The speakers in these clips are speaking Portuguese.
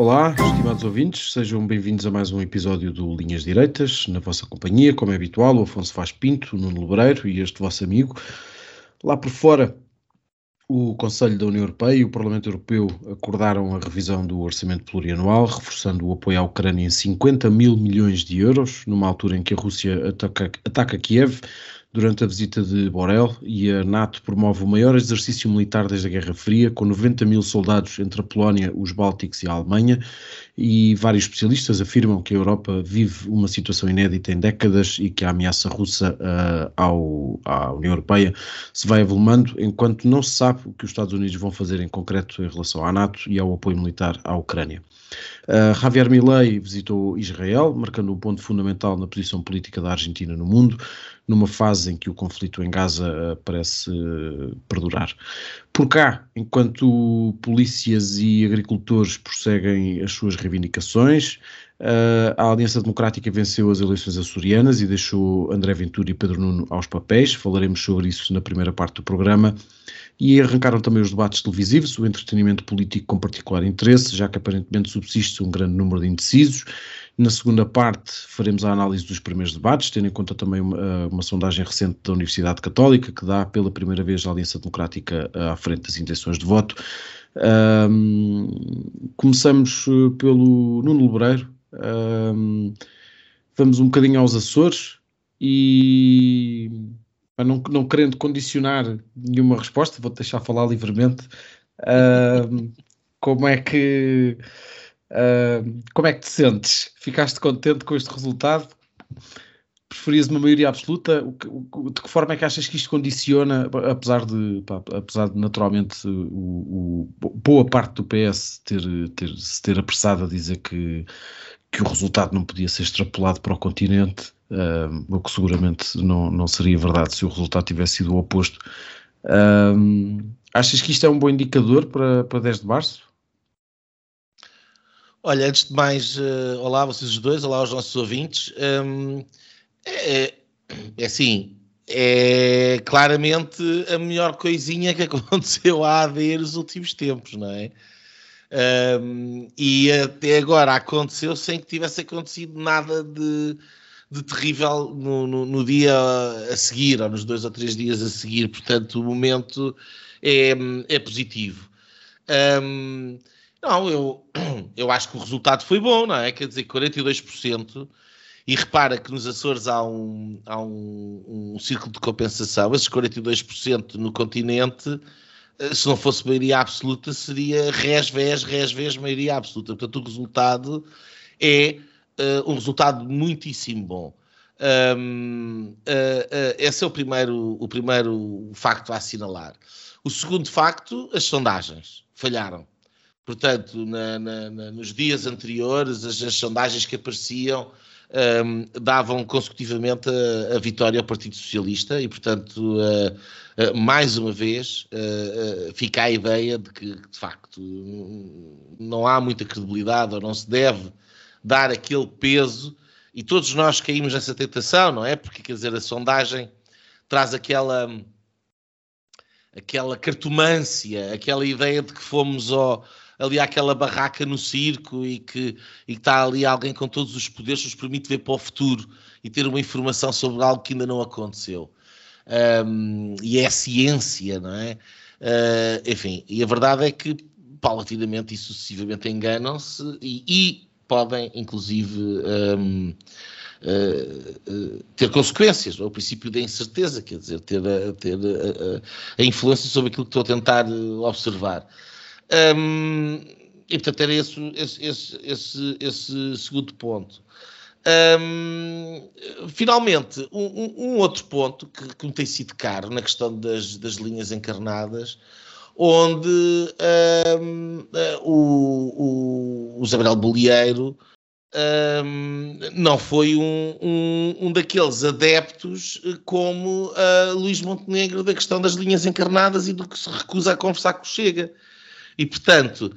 Olá, estimados ouvintes, sejam bem-vindos a mais um episódio do Linhas Direitas, na vossa companhia, como é habitual, o Afonso Faz Pinto, Nuno Lebreiro e este vosso amigo. Lá por fora, o Conselho da União Europeia e o Parlamento Europeu acordaram a revisão do orçamento plurianual, reforçando o apoio à Ucrânia em 50 mil milhões de euros, numa altura em que a Rússia ataca, ataca Kiev durante a visita de Borrell e a NATO promove o maior exercício militar desde a Guerra Fria, com 90 mil soldados entre a Polónia, os Bálticos e a Alemanha, e vários especialistas afirmam que a Europa vive uma situação inédita em décadas e que a ameaça russa uh, ao, à União Europeia se vai avolumando, enquanto não se sabe o que os Estados Unidos vão fazer em concreto em relação à NATO e ao apoio militar à Ucrânia. Uh, Javier Milei visitou Israel, marcando um ponto fundamental na posição política da Argentina no mundo, numa fase em que o conflito em Gaza uh, parece uh, perdurar. Por cá, enquanto polícias e agricultores prosseguem as suas reivindicações, a Aliança Democrática venceu as eleições açorianas e deixou André Ventura e Pedro Nuno aos papéis. Falaremos sobre isso na primeira parte do programa. E arrancaram também os debates televisivos, o entretenimento político com particular interesse, já que aparentemente subsiste um grande número de indecisos. Na segunda parte faremos a análise dos primeiros debates, tendo em conta também uma, uma sondagem recente da Universidade Católica, que dá pela primeira vez a Aliança Democrática à frente das intenções de voto. Um, começamos eh, pelo Nuno Lebreiro. Um, vamos um bocadinho aos Açores e não, não querendo condicionar nenhuma resposta, vou-te deixar falar livremente. Como é que como é que te sentes? Ficaste contente com este resultado? Preferias uma maioria absoluta? De que forma é que achas que isto condiciona, apesar de, pá, apesar de naturalmente o, o, boa parte do PS ter, ter, se ter apressado a dizer que, que o resultado não podia ser extrapolado para o continente? um, o que seguramente não, não seria verdade se o resultado tivesse sido o oposto. Um, achas que isto é um bom indicador para, para 10 de março? Olha, antes de mais, uh, olá vocês os dois, olá aos nossos ouvintes. Um, é, é assim, é claramente a melhor coisinha que aconteceu a haver nos últimos tempos, não é? Um, e até agora aconteceu sem que tivesse acontecido nada de, de terrível no, no, no, dia a seguir, ou nos dois ou três dias a seguir. Portanto, o momento é, é positivo. Um, não, eu, eu acho que o resultado foi bom, não é? Quer dizer, 42%. E repara que nos Açores há um, há um, um círculo de compensação. Esses 42% no continente, eh, se não fosse maioria absoluta, seria res, vés, res, vés, maioria absoluta. Portanto, o resultado é uh, um resultado muitíssimo bom. Um, uh, uh, esse é o primeiro, o primeiro facto a assinalar. O segundo facto, as sondagens falharam. Portanto, na, na, na, nos dias anteriores, as, as sondagens que apareciam um, davam consecutivamente a, a, vitória ao Partido Socialista e, portanto, uh, uh, mais uma vez uh, fica a ideia de que, de facto, não há muita credibilidade ou não se deve dar aquele peso, e todos nós caímos nessa tentação, não é? Porque, quer dizer, a sondagem traz aquela aquela cartomância, aquela ideia de que fomos ao, ali àquela barraca no circo e que, e que está ali alguém com todos os poderes que nos permite ver para o futuro e ter uma informação sobre algo que ainda não aconteceu. Um, e é ciência, não é? Uh, enfim, e a verdade é que paulatinamente e sucessivamente enganam-se e, e podem, inclusive, um, uh, eh, uh, eh, ter consequências. É o princípio da incerteza, quer dizer, ter, ter a, influência sobre aquilo que estou a tentar observar. Um, e, portanto, era esse, esse, esse, esse, esse segundo ponto. Um, finalmente, um, um, outro ponto que, que me tem sido caro na questão das, das linhas encarnadas onde um, o, o, o Isabel Bolieiro não foi um, um, daqueles adeptos como uh, Luís Montenegro da questão das linhas encarnadas e do que se recusa a conversar com o Chega. E, portanto,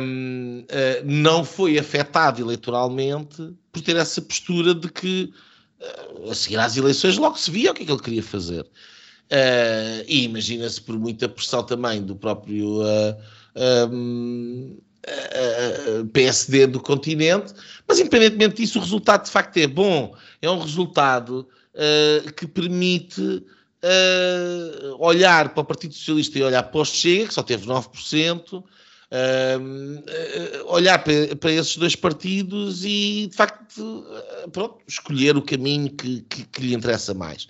um, uh, não foi afetado eleitoralmente por ter essa postura de que uh, a seguir às eleições logo se via o que é que ele queria fazer. Uh, e imagina-se por muita pressão também do próprio um, PSD do continente, mas independentemente disso, o resultado de facto é bom, é um resultado que permite Uh, olhar para o Partido Socialista e olhar para o Chega, que só teve 9%, uh, olhar para, para, esses dois partidos e, de facto, pronto, escolher o caminho que, que, que lhe interessa mais.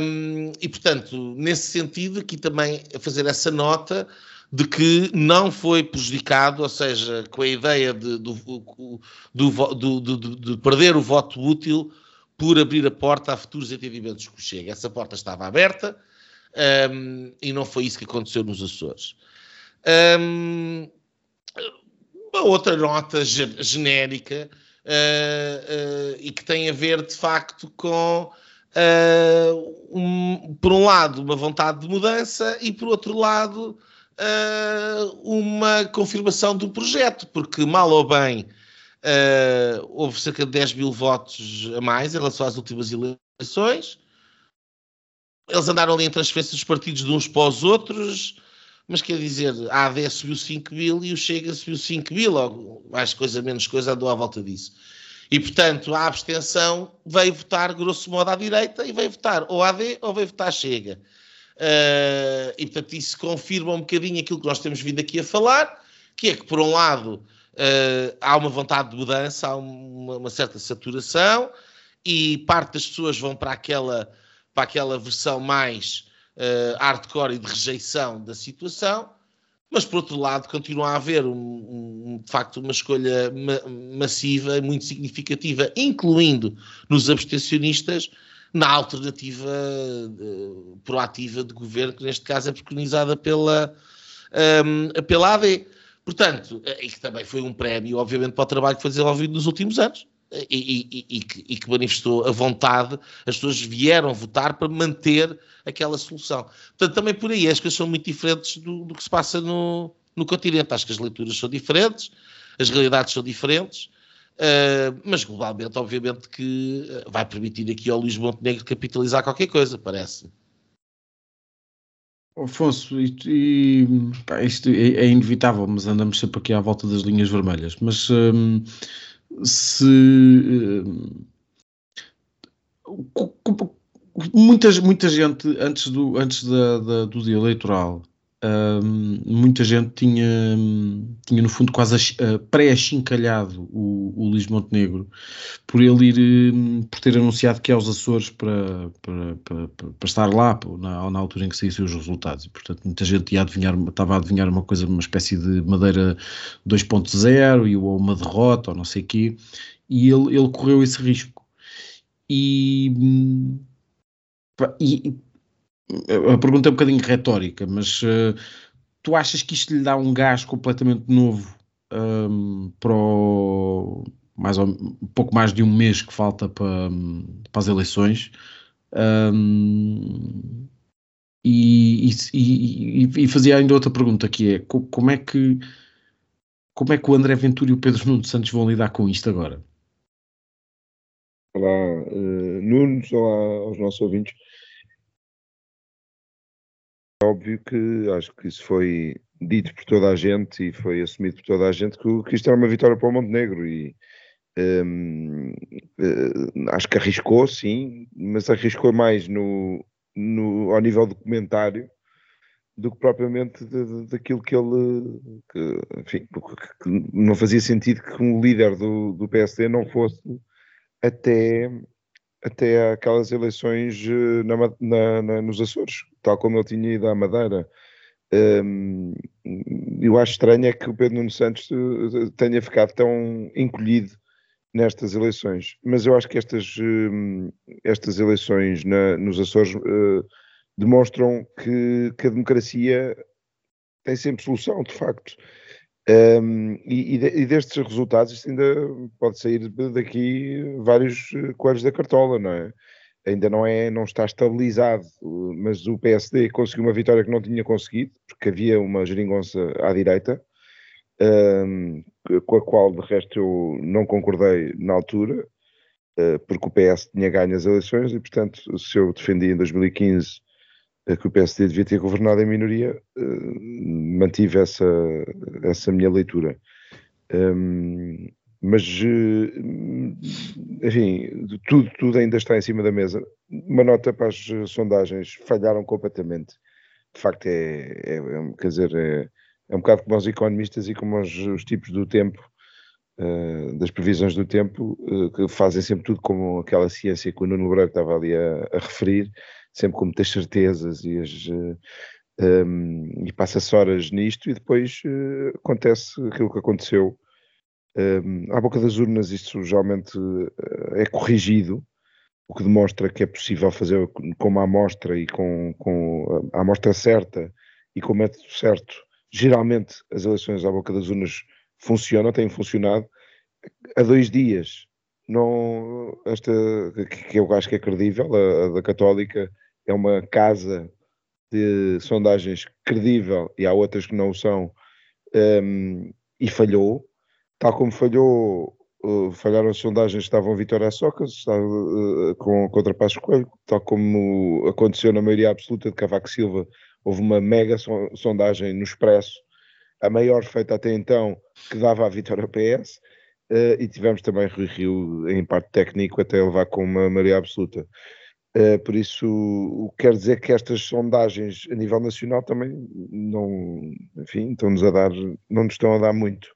Um, e, portanto, nesse sentido, aqui também fazer essa nota de que não foi prejudicado, ou seja, com a ideia de, do, do, do, de perder o voto útil por abrir a porta a futuros entendimentos o Chega. Essa porta estava aberta um, e não foi isso que aconteceu nos Açores. Um, uma outra nota genérica uh, uh, e que tem a ver de facto com, uh, um, por um lado, uma vontade de mudança e por outro lado, uma confirmação do projeto, porque mal ou bem. Houve cerca de 10 mil votos a mais em relação às últimas eleições. Eles andaram ali em transferências dos partidos de uns para os outros mas quer dizer, a AD subiu 5 mil e o Chega subiu 5 mil, ou mais coisa, menos coisa, andou à volta disso. E, portanto, a abstenção veio votar, grosso modo, à direita e veio votar ou AD ou veio votar Chega. Uh, e, portanto, isso confirma um bocadinho aquilo que nós temos vindo aqui a falar, que é que, por um lado, uh, há uma vontade de mudança, há uma, uma, certa saturação e parte das pessoas vão para aquela, para aquela versão mais uh, hardcore e de rejeição da situação, mas por outro lado continua a haver um, um, de facto uma escolha ma massiva, muito significativa, incluindo nos abstencionistas, na alternativa uh, proativa de governo, que neste caso é preconizada pela, um, pela AD. Portanto, eh, e que também foi um prémio, obviamente, para o trabalho que foi desenvolvido nos últimos anos e, e, e, que, e, que, manifestou a vontade, as pessoas vieram votar para manter aquela solução. Portanto, também por aí as coisas são muito diferentes do, do que se passa no, no continente. Acho que as leituras são diferentes, as realidades são diferentes, uh, mas globalmente, obviamente, que eh, vai permitir aqui ao Luís Montenegro capitalizar qualquer coisa, parece. Afonso, e, e pá, isto é, é, inevitável, mas andamos sempre aqui à volta das linhas vermelhas. Mas hum, se uh, muitas, muita gente antes do, antes da, da do dia eleitoral muita gente tinha, tinha no fundo quase uh, pré-achincalhado o, o Luís Montenegro por ele ir, um, por ter anunciado que é aos Açores para, para, para, para estar lá na, na, altura em que saíssem os resultados. E, portanto, muita gente ia adivinhar, estava a adivinhar uma coisa, uma espécie de Madeira 2.0 ou uma derrota ou não sei o quê, e ele, ele correu esse risco. E, hum, e a pergunta é um bocadinho retórica, mas uh, tu achas que isto lhe dá um gás completamente novo um, para o, mais ou, um pouco mais de um mês que falta para, para as eleições? Um, e, e, e, fazia ainda outra pergunta que é como é que como é que o André Ventura e o Pedro Nuno Santos vão lidar com isto agora? Olá, uh, Nunes, olá aos nossos ouvintes óbvio que acho que isso foi dito por toda a gente e foi assumido por toda a gente que, que isto era uma vitória para o Montenegro e um, uh, acho que arriscou sim, mas arriscou mais no, no, ao nível do comentário do que propriamente daquilo que ele que, enfim, que não fazia sentido que um líder do, do PSD não fosse até até aquelas eleições eh, na, na, na, nos Açores, tal como ele tinha ido à Madeira. Um, eu acho estranho é que o Pedro Nuno Santos eh, tenha ficado tão encolhido nestas eleições, mas eu acho que estas, estas eleições na, nos Açores uh, demonstram que, que, a democracia tem sempre solução, de facto. Um, e, e, destes resultados, isto ainda pode sair daqui vários eh, coelhos da cartola, não é? Ainda não, é, não está estabilizado, mas o PSD conseguiu uma vitória que não tinha conseguido, porque havia uma geringonça à direita, um, com a qual de resto eu não concordei na altura, uh, porque o PS tinha ganho as eleições e, portanto, se eu defendi em 2015 que o PSD devia ter governado em minoria, uh, mantive essa, essa minha leitura. Mas, uh, enfim, tudo, tudo ainda está em cima da mesa. Uma nota para as sondagens, falharam completamente. De facto, é, é, é quer dizer, é, é um bocado como os economistas e como os, os tipos do tempo, uh, das previsões do tempo, que fazem sempre tudo como aquela ciência que o Nuno Lebreiro estava ali a, a referir, sempre com muitas certezas e, as, um, eh, ehm, e passa-se horas nisto e depois uh, acontece aquilo que aconteceu. Um, à boca das urnas isto geralmente é corrigido, o que demonstra que é possível fazer com uma amostra e com, com a amostra certa e com o método certo. Geralmente as eleições à boca das urnas funcionam, têm funcionado. Há dois dias, não, esta, que eu acho que é credível, a, a da Católica, é uma casa de sondagens credível e há outras que não são, um, e falhou, tal como falhou, uh, falharam as sondagens, estavam Vitória Socas, estava, uh, com, contra Passos Coelho, tal como aconteceu na maioria absoluta de Cavaco Silva, houve uma mega sondagem no Expresso, a maior feita até então, que dava a vitória PS, uh, e tivemos também Rui Rio em parte técnico até levar com uma maioria absoluta. Uh, por isso, quer dizer que estas sondagens a nível nacional também não, enfim, estão-nos a dar, não nos estão a dar muito.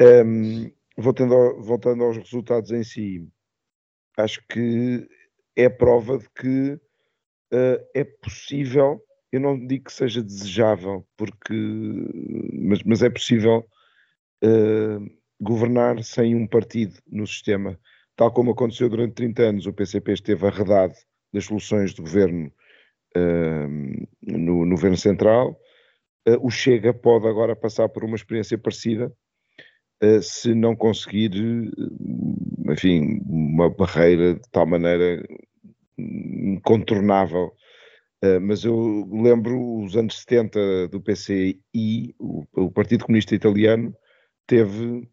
Um, voltando, ao, voltando aos resultados em si, acho que é prova de que uh, é possível, eu não digo que seja desejável, porque, mas, mas é possível uh, governar sem um partido no sistema, tal como aconteceu durante 30 anos, o PCP esteve arredado das soluções do governo uh, no, no, governo central. Uh, o Chega pode agora passar por uma experiência parecida uh, se não conseguir, enfim, uma barreira de tal maneira incontornável. mas eu lembro os anos 70 do PCI, o, o Partido Comunista Italiano, teve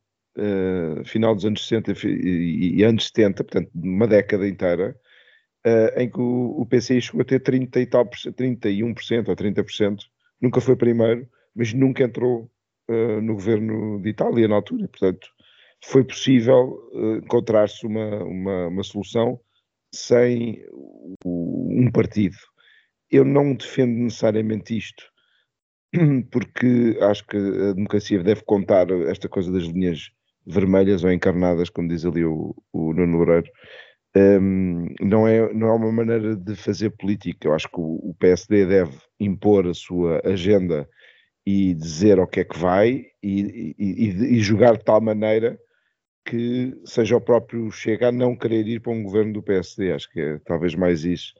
final dos anos 60 e, e anos 70, portanto, uma década inteira, uh, em que o, o PCI chegou a ter 30 e tal, 31% ou 30%, nunca foi primeiro, mas nunca entrou uh, no governo de Itália na altura. Portanto, foi possível uh, encontrar-se uma, uma, uma, solução sem o, um partido. Eu não defendo necessariamente isto, porque acho que a democracia deve contar esta coisa das linhas vermelhas ou encarnadas, como diz ali o, o Nuno Loureiro, um, não, é, não é uma maneira de fazer política. Eu acho que o, o, PSD deve impor a sua agenda e dizer o que é que vai e, e, e, jogar de tal maneira que seja o próprio Chega a não querer ir para um governo do PSD. Acho que é talvez mais isso.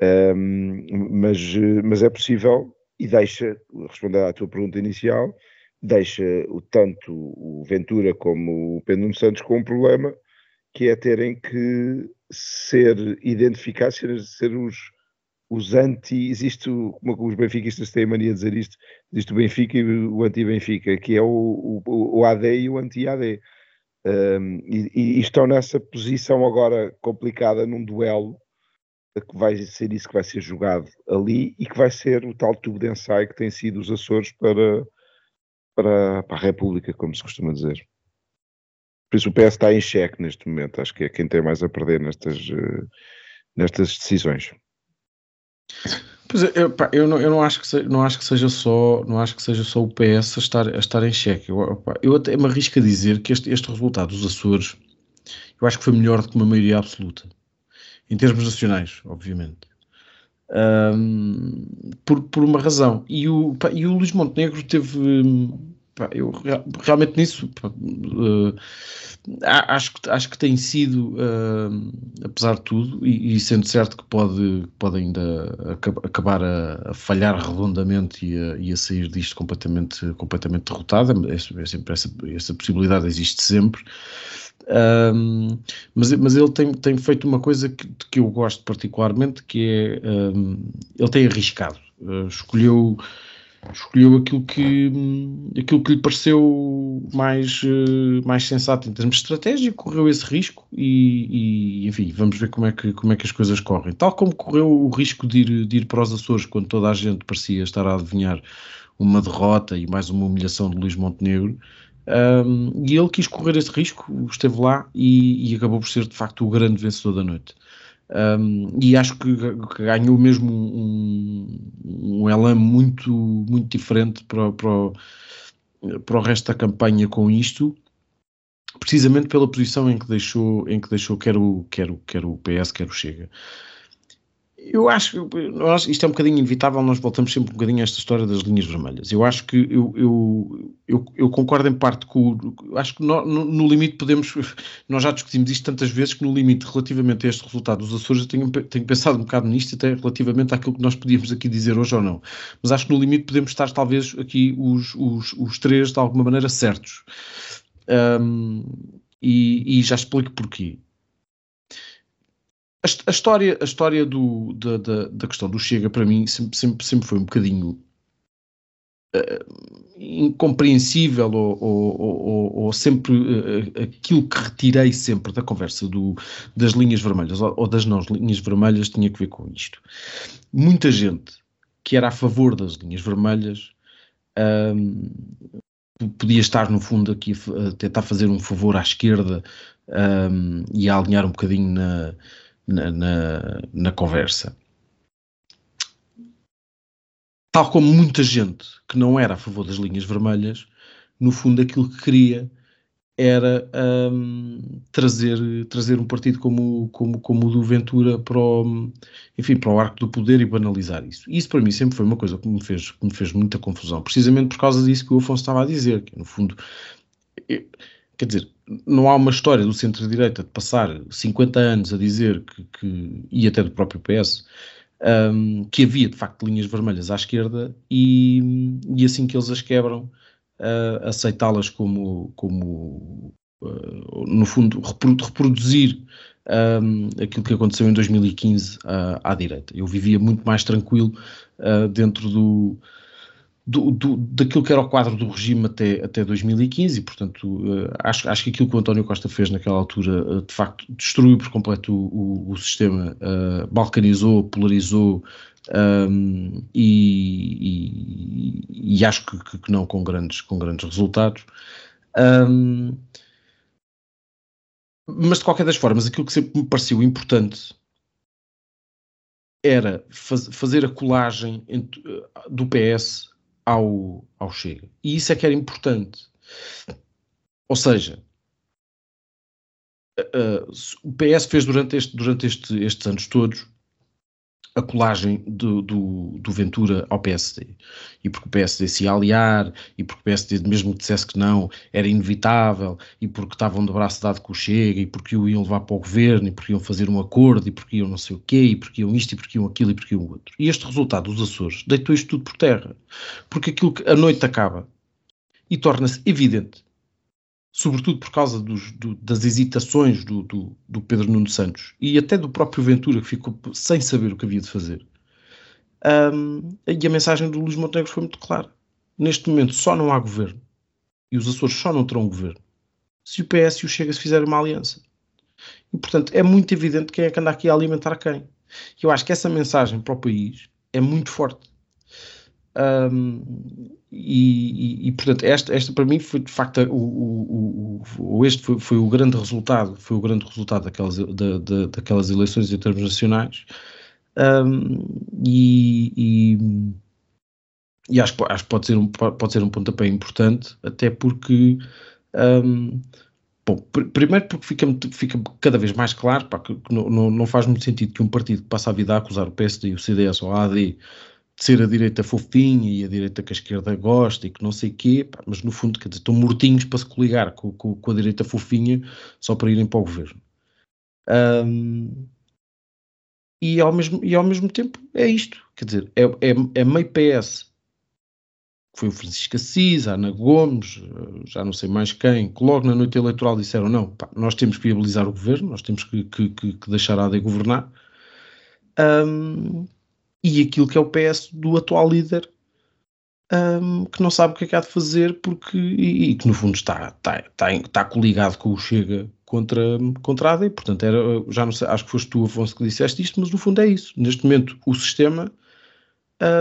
Um, mas, mas é possível e deixa, responder à tua pergunta inicial, deixa o, tanto o Ventura como o Pedro Santos com um problema que é terem que ser identificados, ser, os, os anti. Existe, como os benfiquistas têm a mania de dizer isto, existe o Benfica e o anti-Benfica, que é o, o, o AD e o anti-AD. Um, e, e, estão nessa posição agora complicada num duelo que vai ser isso que vai ser jogado ali e que vai ser o tal tubo de ensaio que tem sido os Açores para, para, para a República, como se costuma dizer. Por isso o PS está em xeque neste momento. Acho que é quem tem mais a perder nestas, uh, nestas decisões. Pois é, eu, pá, eu, não, eu não, acho que seja, não acho que seja só não acho que seja só o PS a estar, a estar em xeque. Eu, pá, eu até me arrisco a dizer que este, este resultado dos Açores eu acho que foi melhor do que uma maioria absoluta. Em termos nacionais, obviamente. Um, por, por uma razão. E o, pá, e o Luís Montenegro teve, eu realmente nisso uh, acho, que, acho que tem sido, uh, apesar de tudo, e, sendo certo que pode, pode ainda acabar a, falhar redondamente e a, sair disto completamente, completamente derrotada, é, é sempre essa, essa possibilidade existe sempre. Um, mas, mas ele tem, tem feito uma coisa que, que eu gosto particularmente, que é um, ele tem arriscado, uh, escolheu escolheu aquilo que, aquilo que lhe pareceu mais, uh, mais sensato em termos de estratégia, correu esse risco e, e, enfim, vamos ver como é, que, como é que as coisas correm. Tal como correu o risco de ir, de ir para os Açores quando toda a gente parecia estar a adivinhar uma derrota e mais uma humilhação de Luís Montenegro, um, e ele quis correr esse risco, esteve lá e, e, acabou por ser de facto o grande vencedor da noite. Um, e acho que, que, ganhou mesmo um, um elan muito, muito diferente para, para, para o resto da campanha com isto, precisamente pela posição em que deixou, em que deixou quer o, quer o, quer o PS, quer o Chega. Eu acho que nós, isto é um bocadinho inevitável, nós voltamos sempre um bocadinho a esta história das linhas vermelhas. Eu acho que eu, eu, eu, eu concordo em parte com. Acho que no, no, no, limite podemos. Nós já discutimos isto tantas vezes que no limite, relativamente a este resultado dos Açores, eu tenho, tenho pensado um bocado nisto, até relativamente àquilo que nós podíamos aqui dizer hoje ou não. Mas acho que no limite podemos estar, talvez, aqui os, os, os três de alguma maneira certos. Um, e, e já explico porquê a, história, a história do, da, da, da, questão do Chega, para mim, sempre, sempre, sempre foi um bocadinho uh, incompreensível ou, ou, ou, ou sempre uh, aquilo que retirei sempre da conversa do, das linhas vermelhas ou, das não linhas vermelhas tinha que ver com isto. Muita gente que era a favor das linhas vermelhas um, podia estar no fundo aqui a tentar fazer um favor à esquerda um, e a alinhar um bocadinho na, na, na, conversa. Tal como muita gente que não era a favor das linhas vermelhas, no fundo aquilo que queria era um, trazer, trazer um partido como, como, como o do Ventura para o, enfim, para o arco do poder e banalizar isso. Isso para mim sempre foi uma coisa que me fez, que me fez muita confusão, precisamente por causa disso que o Afonso estava a dizer, que no fundo, eu, quer dizer, não há uma história do centro-direita de passar 50 anos a dizer que, que e até do próprio PS, um, que havia de facto linhas vermelhas à esquerda e, e assim que eles as quebram, uh, aceitá-las como, como uh, no fundo, reproduzir um, aquilo que aconteceu em 2015 uh, à direita. Eu vivia muito mais tranquilo dentro do do, do, daquilo que era o quadro do regime até, até 2015 e, portanto, uh, acho, acho que aquilo que o António Costa fez naquela altura, uh, de facto, destruiu por completo o, o, o sistema, uh, balcanizou, polarizou um, e, e, e, acho que, que, não com grandes, com grandes resultados. Um, mas, de qualquer das formas, aquilo que sempre me pareceu importante era faz, fazer a colagem entre, do PS ao, ao Chega. E isso é que era importante. Ou seja, uh, o PS fez durante, este, durante este, estes anos todos a colagem do, do, do, Ventura ao PSD. E porque o PSD se ia aliar, e porque o PSD, mesmo que dissesse que não, era inevitável, e porque estavam de braço dado com o Chega, e porque o iam levar para o governo, e porque iam fazer um acordo, e porque iam não sei o quê, e porque iam isto, e porque iam aquilo, e porque iam outro. E este resultado dos Açores deitou isto tudo por terra. Porque aquilo que a noite acaba e torna-se evidente sobretudo por causa dos, do, das hesitações do, do, do, Pedro Nuno Santos e até do próprio Ventura, que ficou sem saber o que havia de fazer. Um, e a mensagem do Luís Montenegro foi muito clara. Neste momento só não há governo e os Açores só não terão governo se o PS e o Chega se fizerem uma aliança. E, portanto, é muito evidente quem é que anda aqui a alimentar quem. Eu acho que essa mensagem para o país é muito forte. Um, e, e, e, portanto, esta, esta para mim foi de facto o, o, o, este foi, foi, o grande resultado, foi o grande resultado daquelas, da, da, daquelas eleições em termos nacionais. Um, e, e, e, acho, acho que pode ser, um, pode ser um pontapé importante, até porque um, bom, pr primeiro porque fica, fica cada vez mais claro pá, que, não, não, faz muito sentido que um partido que passa a vida a acusar o PSD o CDS ou a AD ser a direita fofinha e a direita que a esquerda gosta e que não sei quê, pá, mas no fundo, quer dizer, estão mortinhos para se coligar com, com, com a direita fofinha só para irem para o governo. Um, e, ao mesmo, e ao mesmo tempo é isto, quer dizer, é, é, é meio PS. Foi o Francisco Assis, a Ana Gomes, já não sei mais quem, que logo na noite eleitoral disseram: não, pá, nós temos que viabilizar o governo, nós temos que, que, que, que deixar a AD governar. Um, e aquilo que é o PS do atual líder, um, que não sabe o que é que há de fazer porque, e, e que no fundo está, está, está, está coligado com o Chega contra, contra a AD. Portanto, era, já não sei, acho que foste tu, Afonso, que disseste isto, mas no fundo é isso. Neste momento, o sistema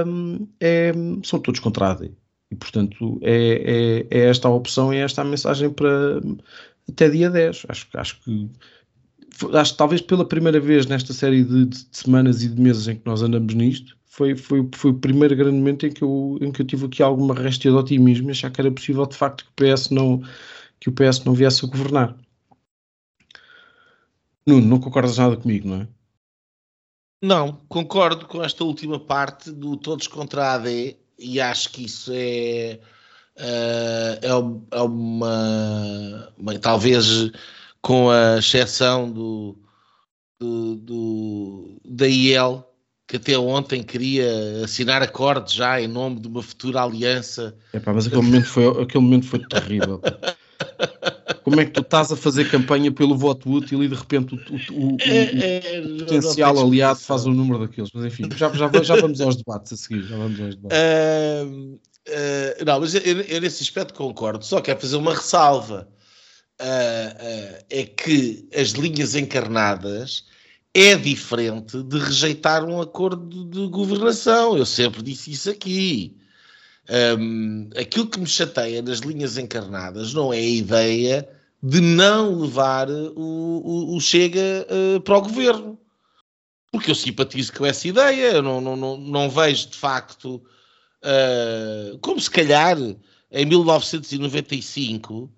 um, é, são todos contra a AD. E, portanto, é, é, é, esta a opção e é esta a mensagem para até dia 10. Acho, acho que acho que talvez pela primeira vez nesta série de, de, semanas e de meses em que nós andamos nisto, foi, foi, foi o primeiro grande momento em que, eu, em que eu tive aqui alguma réstia de otimismo e achar que era possível de facto que o PS não, que o PS não viesse a governar. Nuno, não concordas nada comigo, não é? Não, concordo com esta última parte do todos contra a AD e acho que isso é, uh, é, é uma, uma, talvez com a exceção do, do, do, da IEL, que até ontem queria assinar acordos já em nome de uma futura aliança. Epá, mas aquele momento foi, aquele momento foi terrível. Como é que tu estás a fazer campanha pelo voto útil e de repente o, o, o, é, é, potencial aliado faz o número daqueles? Mas enfim, já, já, já vamos aos debates a seguir. Já vamos aos debates. Uh, uh, não, mas eu, eu, nesse aspecto concordo, só quero fazer uma ressalva. Uh, é que as linhas encarnadas é diferente de rejeitar um acordo de governação. Eu sempre disse isso aqui. Um, aquilo que me chateia nas linhas encarnadas não é a ideia de não levar o, o, o Chega uh, para o governo. Porque eu simpatizo com essa ideia, eu não, não, não, não vejo de facto, uh, como se calhar em 1995,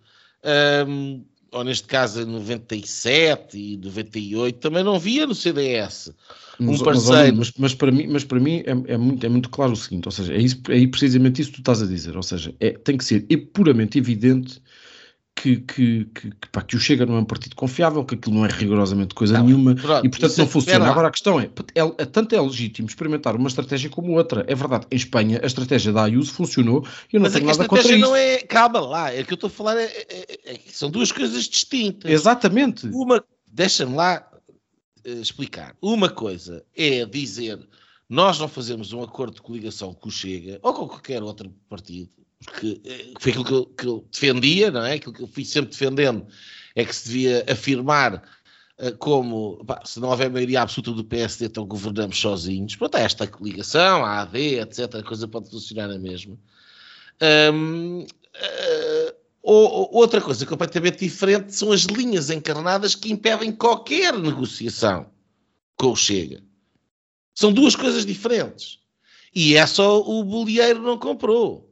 um, ou neste caso em 97 e 98, também não via no CDS um mas, parceiro. Mas, mas, para mim, mas para mim é, é, muito, é muito claro o seguinte: ou seja, é, isso, é precisamente isso que tu estás a dizer. Ou seja, é, tem que ser é puramente evidente que, que, que, que, pá, que o Chega não é um partido confiável, que aquilo não é rigorosamente coisa nenhuma pronto, e portanto não é funciona. Agora a questão é, é, tanto é legítimo experimentar uma estratégia como outra. É verdade, em Espanha a estratégia da Ayuso funcionou e eu não Mas tenho é nada contra isso. não é, calma lá, é que eu estou a falar, é, é, é, são duas coisas distintas. Exatamente. Uma, deixa-me lá uh, explicar. Uma coisa é dizer nós não fazemos um acordo de coligação com o Chega ou com qualquer outro partido, porque eh, foi aquilo que eu, que eu defendia, não é? Aquilo que eu fui sempre defendendo é que se devia afirmar uh, como pá, se não houver maioria absoluta do PSD, então governamos sozinhos. Pronto, há esta coligação, a AD, etc. A coisa pode funcionar a mesma. Eh, ou, outra coisa completamente diferente são as linhas encarnadas que impedem qualquer negociação com o Chega. São duas coisas diferentes. E é só o bolieiro não comprou.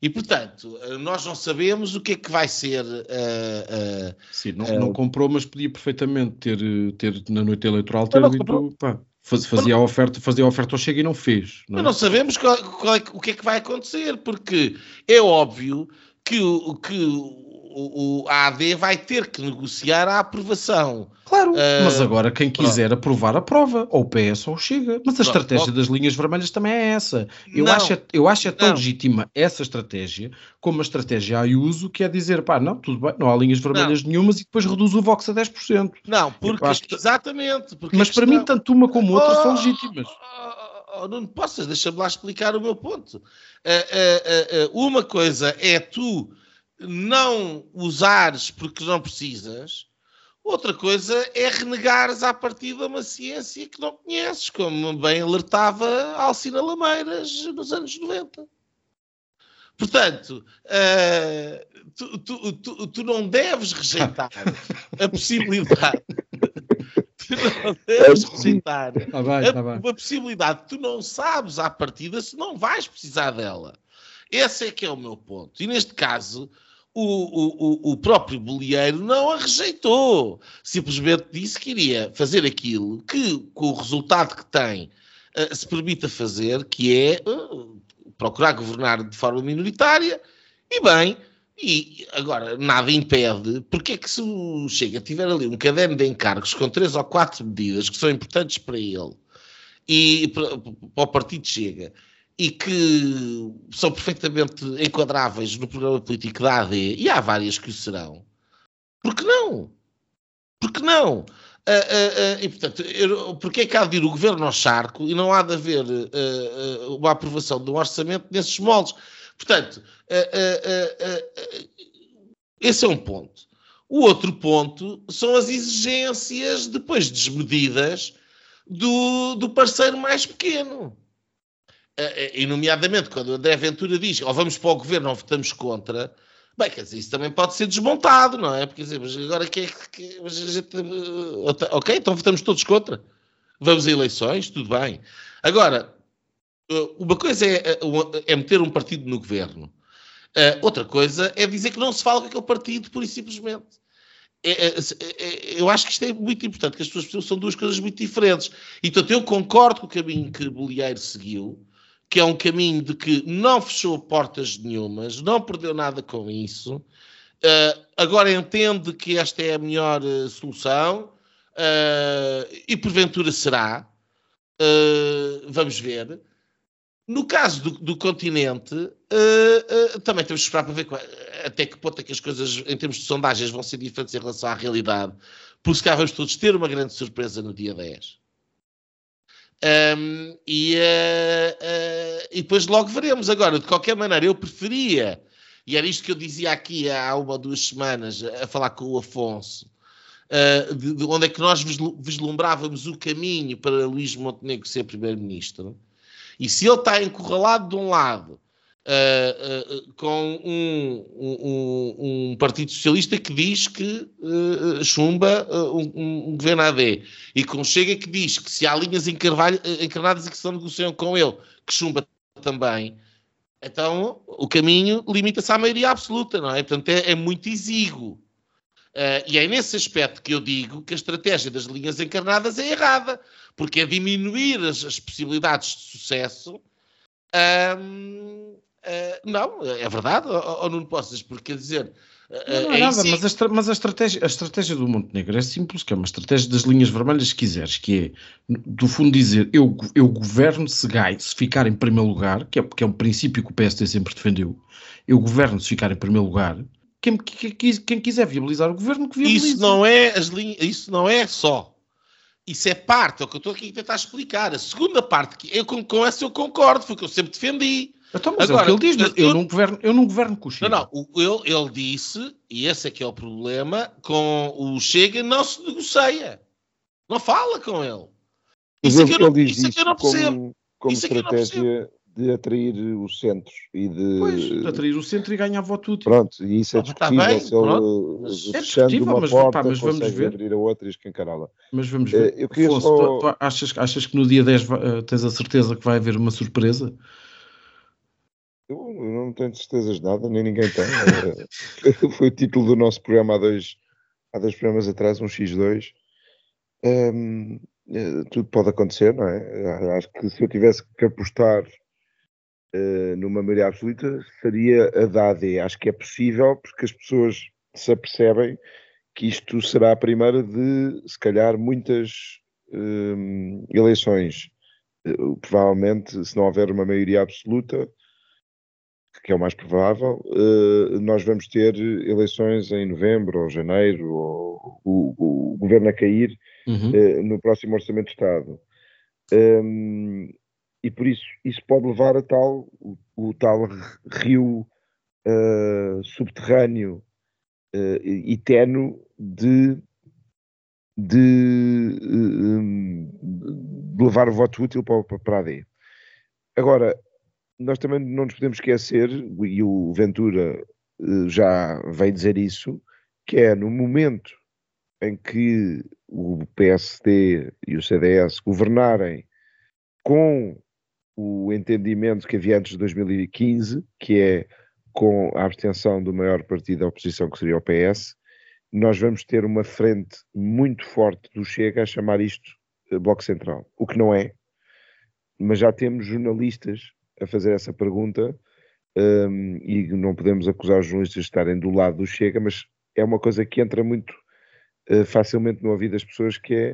E, portanto, nós não sabemos o que é que vai ser. Uh, uh, Sim, não, uh, não, comprou, mas podia perfeitamente ter, ter na noite eleitoral ter dito, pá, faz, fazia, a oferta, fazia a oferta ao Chega e não fez. Não é? Mas não sabemos qual, qual é, o que é que vai acontecer, porque é óbvio que, que o, o, a AD vai ter que negociar a aprovação. Claro, uh, mas agora quem quiser pronto. aprovar, aprova. Ou o PS ou chega. Mas a pronto, estratégia pronto. das linhas vermelhas também é essa. Eu não, acho, eu acho é tão não. legítima essa estratégia como a estratégia Ayuso, que é dizer, pá, não, tudo bem, não há linhas vermelhas não. nenhumas e depois reduz o Vox a 10%. Não, porque, que... exatamente. Porque mas para mim, tanto uma como outra oh, são legítimas. Oh, oh, oh não possas, deixa-me lá explicar o meu ponto. Uh, uh, uh, uma coisa é tu não usares porque não precisas. Outra coisa é renegares à partida uma ciência que não conheces, como bem alertava Alcina Lameiras nos anos 90. Portanto, uh, tu, tu, tu, tu, não deves rejeitar a possibilidade. Deves rejeitar tá bem, tá bem. uma possibilidade que tu não sabes à partida se não vais precisar dela. Esse é que é o meu ponto. E neste caso, o, o, o próprio bolieiro não a rejeitou. Simplesmente disse que iria fazer aquilo que, com o resultado que tem uh, se permita fazer, que é uh, procurar governar de forma minoritária, e bem, e agora nada impede, porque é que se o Chega tiver ali um caderno de encargos com três ou quatro medidas que são importantes para ele e para, o partido Chega, e que são perfeitamente enquadráveis no programa político da AD, e há várias que o serão, por que não? Por que não? Uh, uh, uh, e portanto, porque é que há de ir o governo ao charco e não há de haver uma aprovação do orçamento nesses moldes? Portanto, esse é um ponto. O outro ponto são as exigências depois desmedidas do, do parceiro mais pequeno. Eh, eh, e nomeadamente quando o André Ventura diz ou oh, vamos para o governo ou votamos contra, bem, quer dizer, isso também pode ser desmontado, não é? Porque, quer dizer, mas agora que é que. Mas a gente, eh, ok, então votamos todos contra. Vamos a eleições, tudo bem. Agora, uma coisa é, é meter um partido no governo. outra coisa é dizer que não se fala com aquele partido, pura e simplesmente. É, é, é, eu acho que isto é muito importante, que as pessoas percebam são duas coisas muito diferentes. E, portanto, eu concordo com o caminho que Bolieiro seguiu, que é um caminho de que não fechou portas nenhumas, não perdeu nada com isso, uh, agora entende que esta é a melhor uh, solução uh, e porventura será. vamos ver. No caso do, do continente, também temos que esperar para ver até que ponto é que as coisas, em termos de sondagens, vão ser diferentes em relação à realidade, porque se cá vamos todos ter uma grande surpresa no dia 10. Um, e, uh, uh, e depois logo veremos. Agora, de qualquer maneira, eu preferia, e era isto que eu dizia aqui há uma ou duas semanas, a falar com o Afonso, uh, de, de, onde é que nós vislumbrávamos o caminho para Luís Montenegro ser Primeiro-Ministro. E se ele está encurralado de um lado Uh, uh, com um, um, um, Partido Socialista que diz que uh, chumba um, um, governo AD e com Chega que diz que se há linhas encarnadas e que se negociam com ele, que chumba também. Então o caminho limita-se à maioria absoluta, não é? Portanto é, é muito exíguo. E é nesse aspecto que eu digo que a estratégia das linhas encarnadas é errada, porque é diminuir as, as possibilidades de sucesso. Um, Uh, não, é verdade, ou, ou não possas, porque quer dizer. Uh, não, não é, é nada, mas, a, mas a, estratégia, a estratégia do Montenegro é simples, que é uma estratégia das linhas vermelhas, se quiseres, que é, do fundo, dizer eu, eu governo se gai, se ficar em primeiro lugar, que é, que é um princípio que o PSD sempre defendeu, eu governo se ficar em primeiro lugar, quem, quem, quem quiser viabilizar o governo, que viabilize. Isso não é, as linhas, isso não é só. Isso é parte, é o que eu estou aqui a tentar explicar. A segunda parte, que eu, com, com essa eu concordo, foi o que eu sempre defendi então, mas Agora, é o que ele diz, eu, eu, não governo, eu não governo com o Chega. Não, não, ele, ele disse, e esse é que é o problema, com o Chega não se negocia. Não fala com ele. Isso é que eu não, diz isso, é que eu não. Como, como estratégia de atrair os centros e de... Pois, de atrair o centro e ganhar voto útil. Pronto, e isso é discutível. Está bem, se ele, é fechando uma mas, porta, pá, mas vamos ver. abrir a outra e escancará-la. Mas vamos ver. Eh, eu Afonso, só... tu, tu achas, achas que no dia 10 uh, tens a certeza que vai haver uma surpresa? Eu não tenho certezas de nada, nem ninguém tem. Foi o título do nosso programa há dois, há dois programas atrás, um X2. Um, eh, tudo pode acontecer, não é? Acho que se eu tivesse que apostar uh, numa maioria absoluta, seria a da AD. Acho que é possível, porque as pessoas se apercebem que isto será a primeira de, se calhar, muitas um, eleições. Uh, provavelmente, se não houver uma maioria absoluta, que é o mais provável, uh, nós vamos ter eleições em novembro ou janeiro, ou o, o governo a cair uhum. uh, no próximo Orçamento de Estado. Um, e por isso, isso pode levar a tal, o, o tal rio uh, subterrâneo e teno de, de, de, levar o voto útil para, para a AD. Agora, nós também não nos podemos esquecer, e o Ventura eh, já veio dizer isso, que é no momento em que o PSD e o CDS governarem com o entendimento que havia antes de 2015, que é com a abstenção do maior partido da oposição, que seria o PS, nós vamos ter uma frente muito forte do Chega a chamar isto eh, Bloco Central, o que não é, mas já temos jornalistas a fazer essa pergunta um, e não podemos acusar os jornalistas de estarem do lado do Chega, mas é uma coisa que entra muito uh, facilmente no ouvido das pessoas que é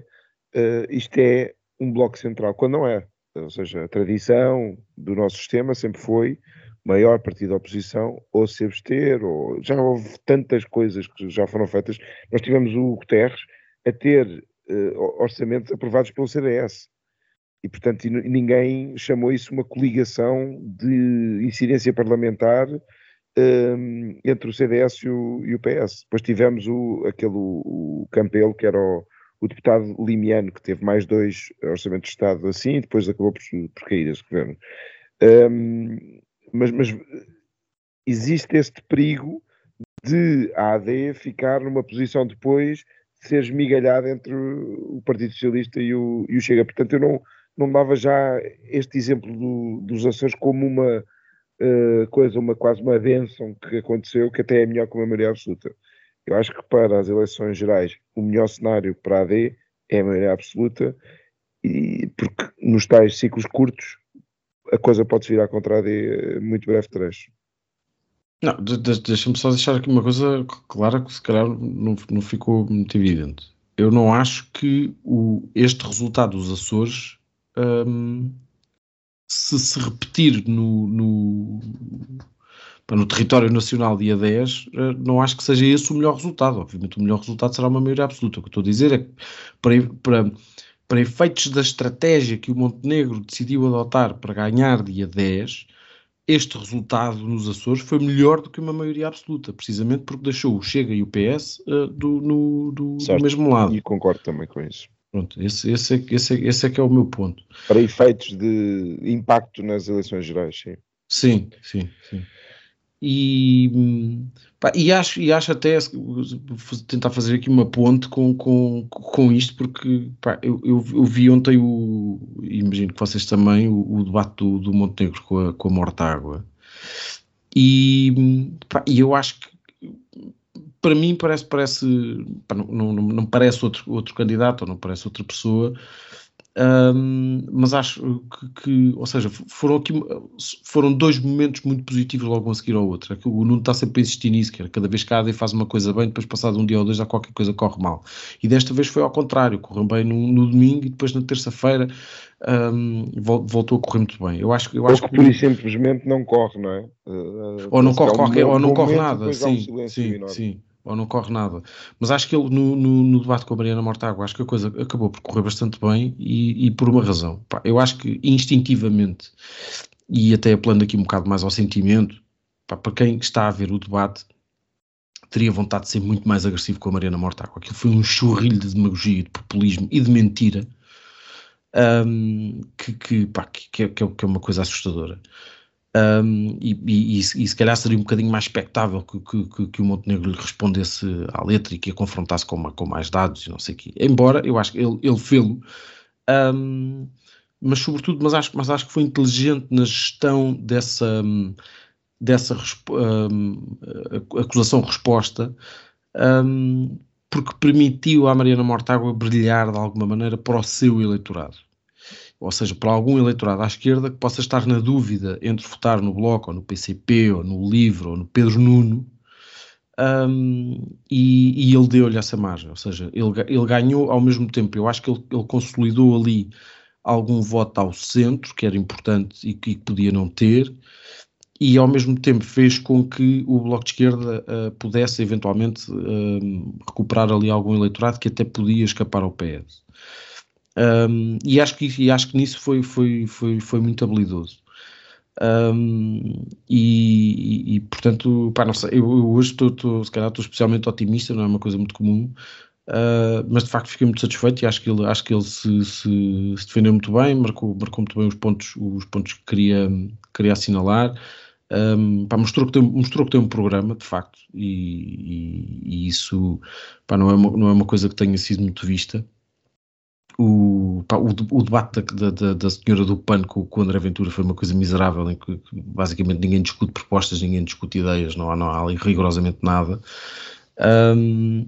uh, isto é um bloco central, quando não é. Ou seja, a tradição do nosso sistema sempre foi maior partido da oposição ou se abster, ou já houve tantas coisas que já foram feitas. Nós tivemos o Guterres a ter uh, orçamentos aprovados pelo CDS. E, portanto, ninguém chamou isso uma coligação de incidência parlamentar um, ehm, entre o CDS e o, e o, PS. Depois tivemos o, aquele, o, Campelo, que era o, o, deputado limiano, que teve mais dois orçamentos de Estado assim, e depois acabou por, por cair esse governo. Um, mas, mas existe este perigo de a AD ficar numa posição depois de ser esmigalhada entre o Partido Socialista e o, e o Chega. Portanto, eu não, não dava já este exemplo do, dos Açores como uma uh, coisa, uma quase uma bênção que aconteceu, que até é melhor que uma maioria absoluta. Eu acho que para as eleições gerais o melhor cenário para a AD é a maioria absoluta, e porque nos tais ciclos curtos a coisa pode virar contra a AD muito breve trecho. Não, deixa-me só deixar aqui uma coisa clara que se calhar não, não ficou muito evidente. Eu não acho que o, este resultado dos Açores um, se se repetir no, no, no, território nacional dia 10, eh, não acho que seja esse o melhor resultado. Obviamente o melhor resultado será uma maioria absoluta. O que eu estou a dizer é que para, para para efeitos da estratégia que o Montenegro decidiu adotar para ganhar dia 10, este resultado nos Açores foi melhor do que uma maioria absoluta, precisamente porque deixou o Chega e o PS uh, eh, do, no, do, do, mesmo lado. E concordo também com isso. Pronto, esse, esse, é, esse, é, esse é que é o meu ponto. Para efeitos de impacto nas eleições gerais, sim. Sim, sim, sim. E, pá, e, acho, e acho até tentar fazer aqui uma ponte com, com, com isto, porque pá, eu, eu, eu, vi ontem o. Imagino que vocês também, o, o debate do, do Montenegro com a, com a Mortágua. E, pá, e eu acho que para mim parece, parece não, não, não parece outro, outro candidato ou não parece outra pessoa um, mas acho que, que, ou seja, foram aqui foram dois momentos muito positivos logo a seguir ao outro. É o Nuno está sempre a insistir nisso, que era cada vez que a AD faz uma coisa bem, depois passado um dia ou dois já qualquer coisa corre mal. E desta vez foi ao contrário, correu bem no, no domingo e depois na terça-feira um, voltou a correr muito bem. Eu acho, eu acho que por simplesmente não corre, não é? Uh, ou não corre, qualquer, ou não corre nada, sim, um sim, sim ou não corre nada. Mas acho que ele, no, no, no debate com a Mariana Mortágua, acho que a coisa acabou por correr bastante bem e, e por uma razão. Eu acho que instintivamente, e até apelando aqui um bocado mais ao sentimento, para quem está a ver o debate, teria vontade de ser muito mais agressivo com a Mariana Mortágua. Aquilo foi um churrilho de demagogia, de populismo e de mentira um, que, que, pá, que, é, que, é, que é uma coisa assustadora. Um, e, e, e, se calhar seria um bocadinho mais expectável que, que, que, o Montenegro lhe respondesse à letra e que a confrontasse com, uma, com mais dados e não sei o quê. Embora eu acho que ele, ele fê-lo, um, mas sobretudo, mas acho, mas acho que foi inteligente na gestão dessa, dessa um, acusação-resposta, porque permitiu à Mariana Mortágua brilhar de alguma maneira para o seu eleitorado ou seja, para algum eleitorado à esquerda que possa estar na dúvida entre votar no Bloco, ou no PCP, ou no Livro, ou no Pedro Nuno, um, e, e, ele deu-lhe essa margem, ou seja, ele, ele ganhou ao mesmo tempo, eu acho que ele, ele, consolidou ali algum voto ao centro, que era importante e que, podia não ter, e ao mesmo tempo fez com que o Bloco de Esquerda uh, pudesse eventualmente uh, recuperar ali algum eleitorado que até podia escapar ao PS. Um, e, acho que, e acho que nisso foi, foi, foi, foi muito habilidoso. Um, e, e, portanto, pá, não sei, eu, eu hoje estou, estou, se calhar estou especialmente otimista, não é uma coisa muito comum, uh, mas de facto fiquei muito satisfeito e acho que ele, acho que ele se, se, se defendeu muito bem, marcou, marcou muito bem os pontos, os pontos que queria, queria assinalar. Um, pá, mostrou, que tem, mostrou que tem um programa, de facto, e, e, e isso pá, não, é uma, não é uma coisa que tenha sido muito vista o, pá, o, o, debate da, da, da, senhora do PAN com, com o André Ventura foi uma coisa miserável, em que, basicamente ninguém discute propostas, ninguém discute ideias, não há, não há ali rigorosamente nada. Um,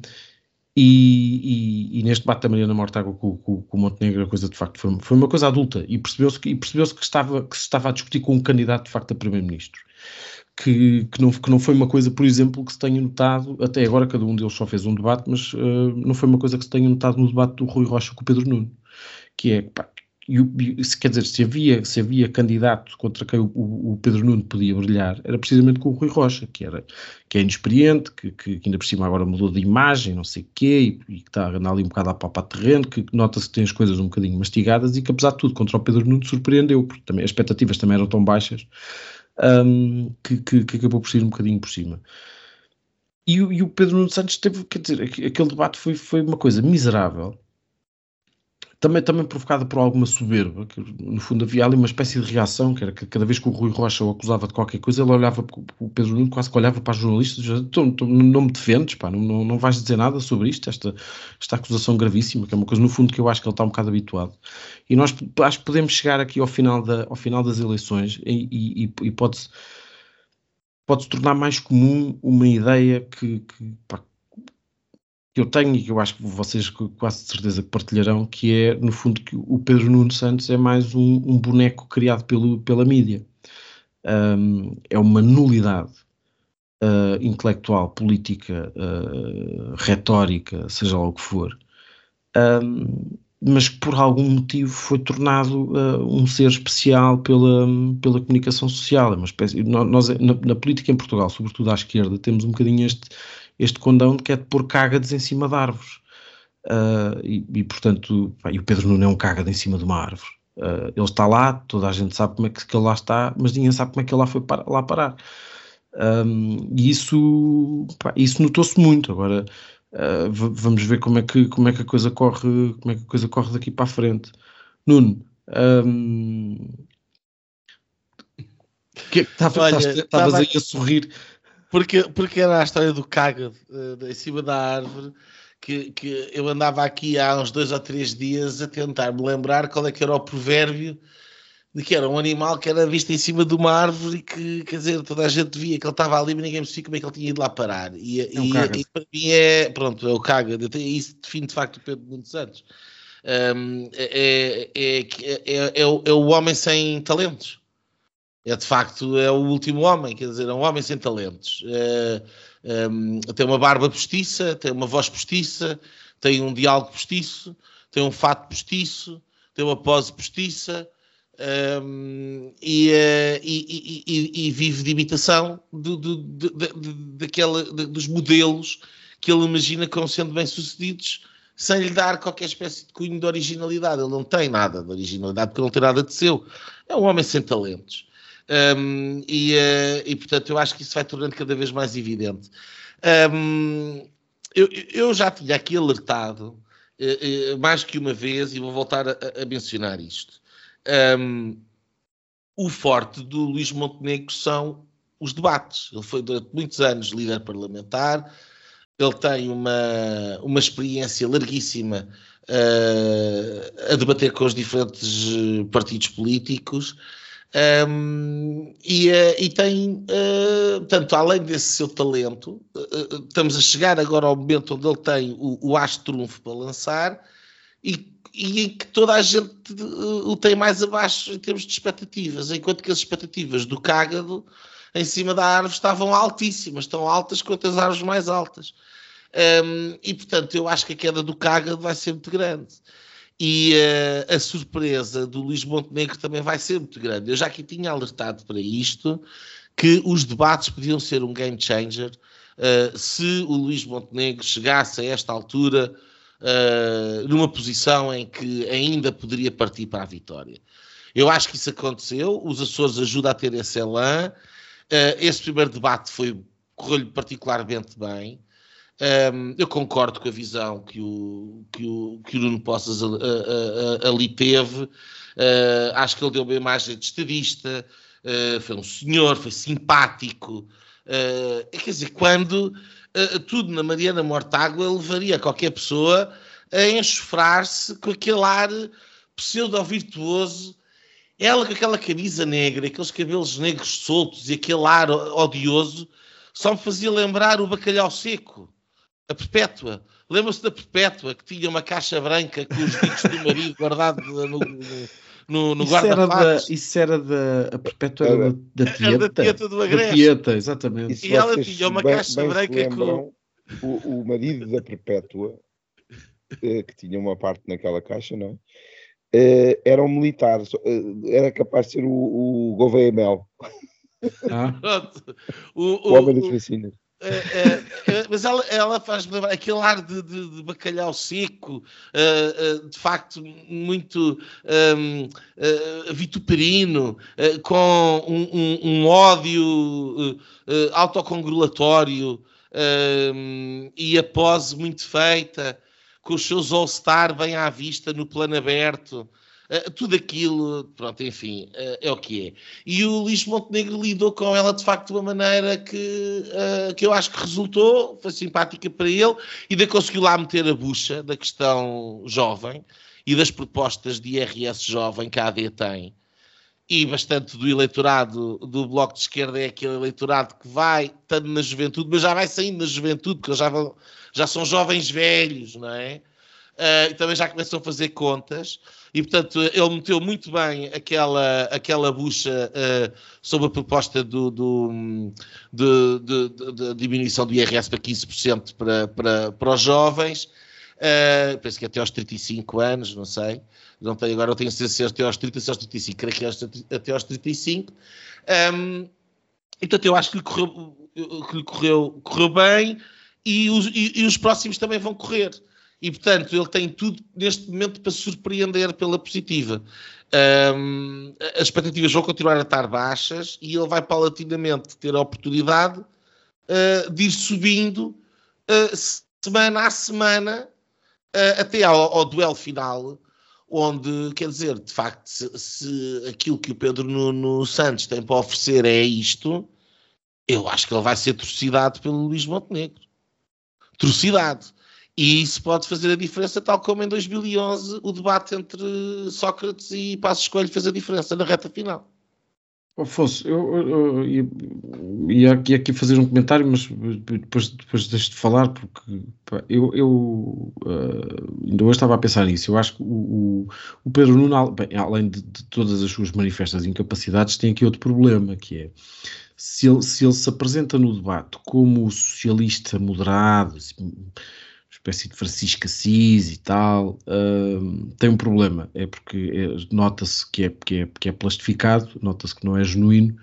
E, e, e, neste debate da Mariana Mortágua com, com, com, o Montenegro a coisa de facto foi, foi uma coisa adulta e percebeu-se que, percebeu que, estava, que se estava a discutir com um candidato de facto a primeiro-ministro que, que, não, que não foi uma coisa, por exemplo, que se tenha notado, até agora cada um deles só fez um debate, mas uh, não foi uma coisa que se tenha notado no debate do Rui Rocha com o Pedro Nuno, que é, pá, se, quer dizer, se havia, se havia candidato contra quem o, o, Pedro Nuno podia brilhar, era precisamente com o Rui Rocha, que, era, que é inexperiente, que, que, ainda por cima agora mudou de imagem, não sei o quê, e, e que está ali um bocado a palpar terreno, que nota-se que tem as coisas um bocadinho mastigadas e que apesar de tudo contra o Pedro Nuno surpreendeu, porque também, as expectativas também eram tão baixas um, que, que, que, acabou por sair um bocadinho por cima. E, e, o Pedro Nuno Santos teve, quer dizer, aquele debate foi, foi uma coisa miserável, também, também provocada por alguma soberba, que no fundo havia ali uma espécie de reação, que era que cada vez que o Rui Rocha o acusava de qualquer coisa, ele olhava, o Pedro Nuno quase que olhava para os jornalistas, então, não me defendes, pá, não, não, não vais dizer nada sobre isto, esta, esta acusação gravíssima, que é uma coisa no fundo que eu acho que ele está um bocado habituado. E nós acho que podemos chegar aqui ao final, da, ao final das eleições e, e, e pode-se pode -se tornar mais comum uma ideia que, que, pá, eu tenho e que eu acho que vocês quase de certeza que partilharão, que é, no fundo, que o Pedro Nuno Santos é mais um, um boneco criado pelo, pela mídia. Um, é uma nulidade uh, intelectual, política, uh, retórica, seja lá o que for, um, mas que por algum motivo foi tornado uh, um ser especial pela, pela comunicação social. É uma espécie, nós, na, na política em Portugal, sobretudo à esquerda, temos um bocadinho este este condão que é de pôr cágades em cima de árvores. Uh, e, e, portanto, pá, e o Pedro Nuno é um cágado em cima de uma árvore. Uh, ele está lá, toda a gente sabe como é que, que ele lá está, mas ninguém sabe como é que ele lá foi para, lá parar. Um, e isso, pá, isso notou-se muito. Agora uh, vamos ver como é, que, como é que a coisa corre, como é que a coisa corre daqui para a frente. Nuno, um, que, estavas aí a sorrir porque, porque era a história do caga uh, em cima da árvore que, que eu andava aqui há uns dois ou três dias a tentar me lembrar qual é que era o provérbio de que era um animal que era visto em cima de uma árvore e que, quer dizer, toda a gente via que ele estava ali, mas ninguém sabia como é que ele tinha ido lá parar. E, é um e, e, para mim é, pronto, é o caga. Isso define de facto o Pedro Nuno Santos. Um, é, é, é, é, é o homem sem talentos é de facto é o último homem, quer dizer, é um homem sem talentos. É, é, tem uma barba postiça, tem uma voz postiça, tem um diálogo postiço, tem um fato postiço, tem uma pose postiça um, e, uh, e, e, e, vive de imitação do, do, de, daquela, dos modelos que ele imagina como sendo bem-sucedidos sem lhe dar qualquer espécie de cunho de originalidade. Ele não tem nada de originalidade porque não tem nada de seu. É um homem sem talentos. Um, e, uh, e, portanto, eu acho que isso vai tornando cada vez mais evidente. Um, eu, eu, já tinha aqui alertado uh, uh, mais que uma vez, e vou voltar a, a mencionar isto. Um, o forte do Luís Montenegro são os debates. Ele foi durante muitos anos líder parlamentar, ele tem uma, uma experiência larguíssima a debater com os diferentes partidos políticos. Um, e, uh, e, tem, uh, portanto, além desse seu talento, uh, estamos a chegar agora ao momento onde ele tem o, o as trunfo para lançar e, e que toda a gente o tem mais abaixo em termos de expectativas, enquanto que as expectativas do cágado em cima da árvore estavam altíssimas, tão altas quanto as árvores mais altas. Um, e portanto, eu acho que a queda do cágado vai ser muito grande e uh, a surpresa do Luís Montenegro também vai ser muito grande. Eu já aqui tinha alertado para isto, que os debates podiam ser um game changer uh, se o Luís Montenegro chegasse a esta altura uh, numa posição em que ainda poderia partir para a vitória. Eu acho que isso aconteceu, os Açores ajudam a ter esse elan. esse primeiro debate foi correu-lhe particularmente bem. Um, eu concordo com a visão que o, que o, que o Nuno Poças ali teve. Uh, acho que ele deu uma imagem de estadista, uh, foi um senhor, foi simpático. Uh, quer dizer, quando tudo na Mariana Mortágua levaria qualquer pessoa a enxofrar-se com aquele ar pseudo-virtuoso, ela com aquela camisa negra, aqueles cabelos negros soltos e aquele ar odioso, só me fazia lembrar o bacalhau seco A Perpétua. Lembra-se da Perpétua, que tinha uma caixa branca com os vídeos do marido guardado no, no, no Isso era, da, guarda-fatos. isso era da. A perpétua era Era- da, da Era Tieta. da Tieta do Agreste. Da Tieta, exatamente. E ela tinha uma bem- caixa bem branca com- O, o marido da Perpétua, eh, que tinha uma parte naquela caixa, não é? Eh, era um militar, eh, era capaz de ser o, o Gouveia Mel, Ah, Pronto. O, o o- homem das o- vacinas. É, é, é, mas ela, ela faz-me lembrar aquele ar de, de- de bacalhau seco, eh, de facto muito eh, vituperino, com um, um- um ódio autocongratulatório e a pose muito feita, com os seus all-star bem à vista no plano aberto. Eh, tudo aquilo, pronto, enfim, eh, é o que é. E o Luís Montenegro lidou com ela de facto de uma maneira que, eh, que eu acho que resultou, foi simpática para ele, e daí conseguiu lá meter a bucha da questão jovem e das propostas de IRS jovem que a AD tem. E bastante do eleitorado do Bloco de Esquerda é aquele eleitorado que vai estando na juventude, mas já vai saindo na juventude, porque já, vão, já são jovens velhos, não é? E também já começam a fazer contas. E, portanto, ele meteu muito bem aquela, aquela bucha eh, sobre a proposta do, do- de, de- de- de diminuição do IRS para 15% para, para, para os jovens. Eh, penso que até aos 35 anos, não sei. Não tenho, agora não tenho certeza se até aos 30, se aos 35. Creio que aos- até aos 35. Ehm, e, portanto, eu acho que lhe correu, que lhe correu, correu bem e os, e- e os próximos também vão correr. E, portanto, ele tem tudo neste momento para surpreender pela positiva. Ahm, as expectativas vão continuar a estar baixas e ele vai paulatinamente ter a oportunidade ah, de ir subindo ah, semana a semana ah, até ao, ao duelo final, onde, quer dizer, de facto, se, se aquilo que o Pedro Nuno Santos tem para oferecer é isto, eu acho que ele vai ser trucidado pelo Luís Montenegro. Trucidado. E isso pode fazer a diferença, tal como em 2011 o debate entre Sócrates e Passos Coelho fez a diferença na reta final. Afonso, eu, eu- eu ia, aqui, fazer um comentário, mas depois, depois deixo de falar, porque pá, eu, eu ah, ainda hoje estava a pensar nisso. Eu acho que o, o, Pedro Nuno, bem, além de, de todas as suas manifestas incapacidades, tem aqui outro problema, que é se ele se, ele se apresenta no debate como socialista moderado, assim, espécie de Francisco Assis e tal, hum, tem um problema. É porque é- nota-se que é, que, é, que é plastificado, nota-se que não é genuíno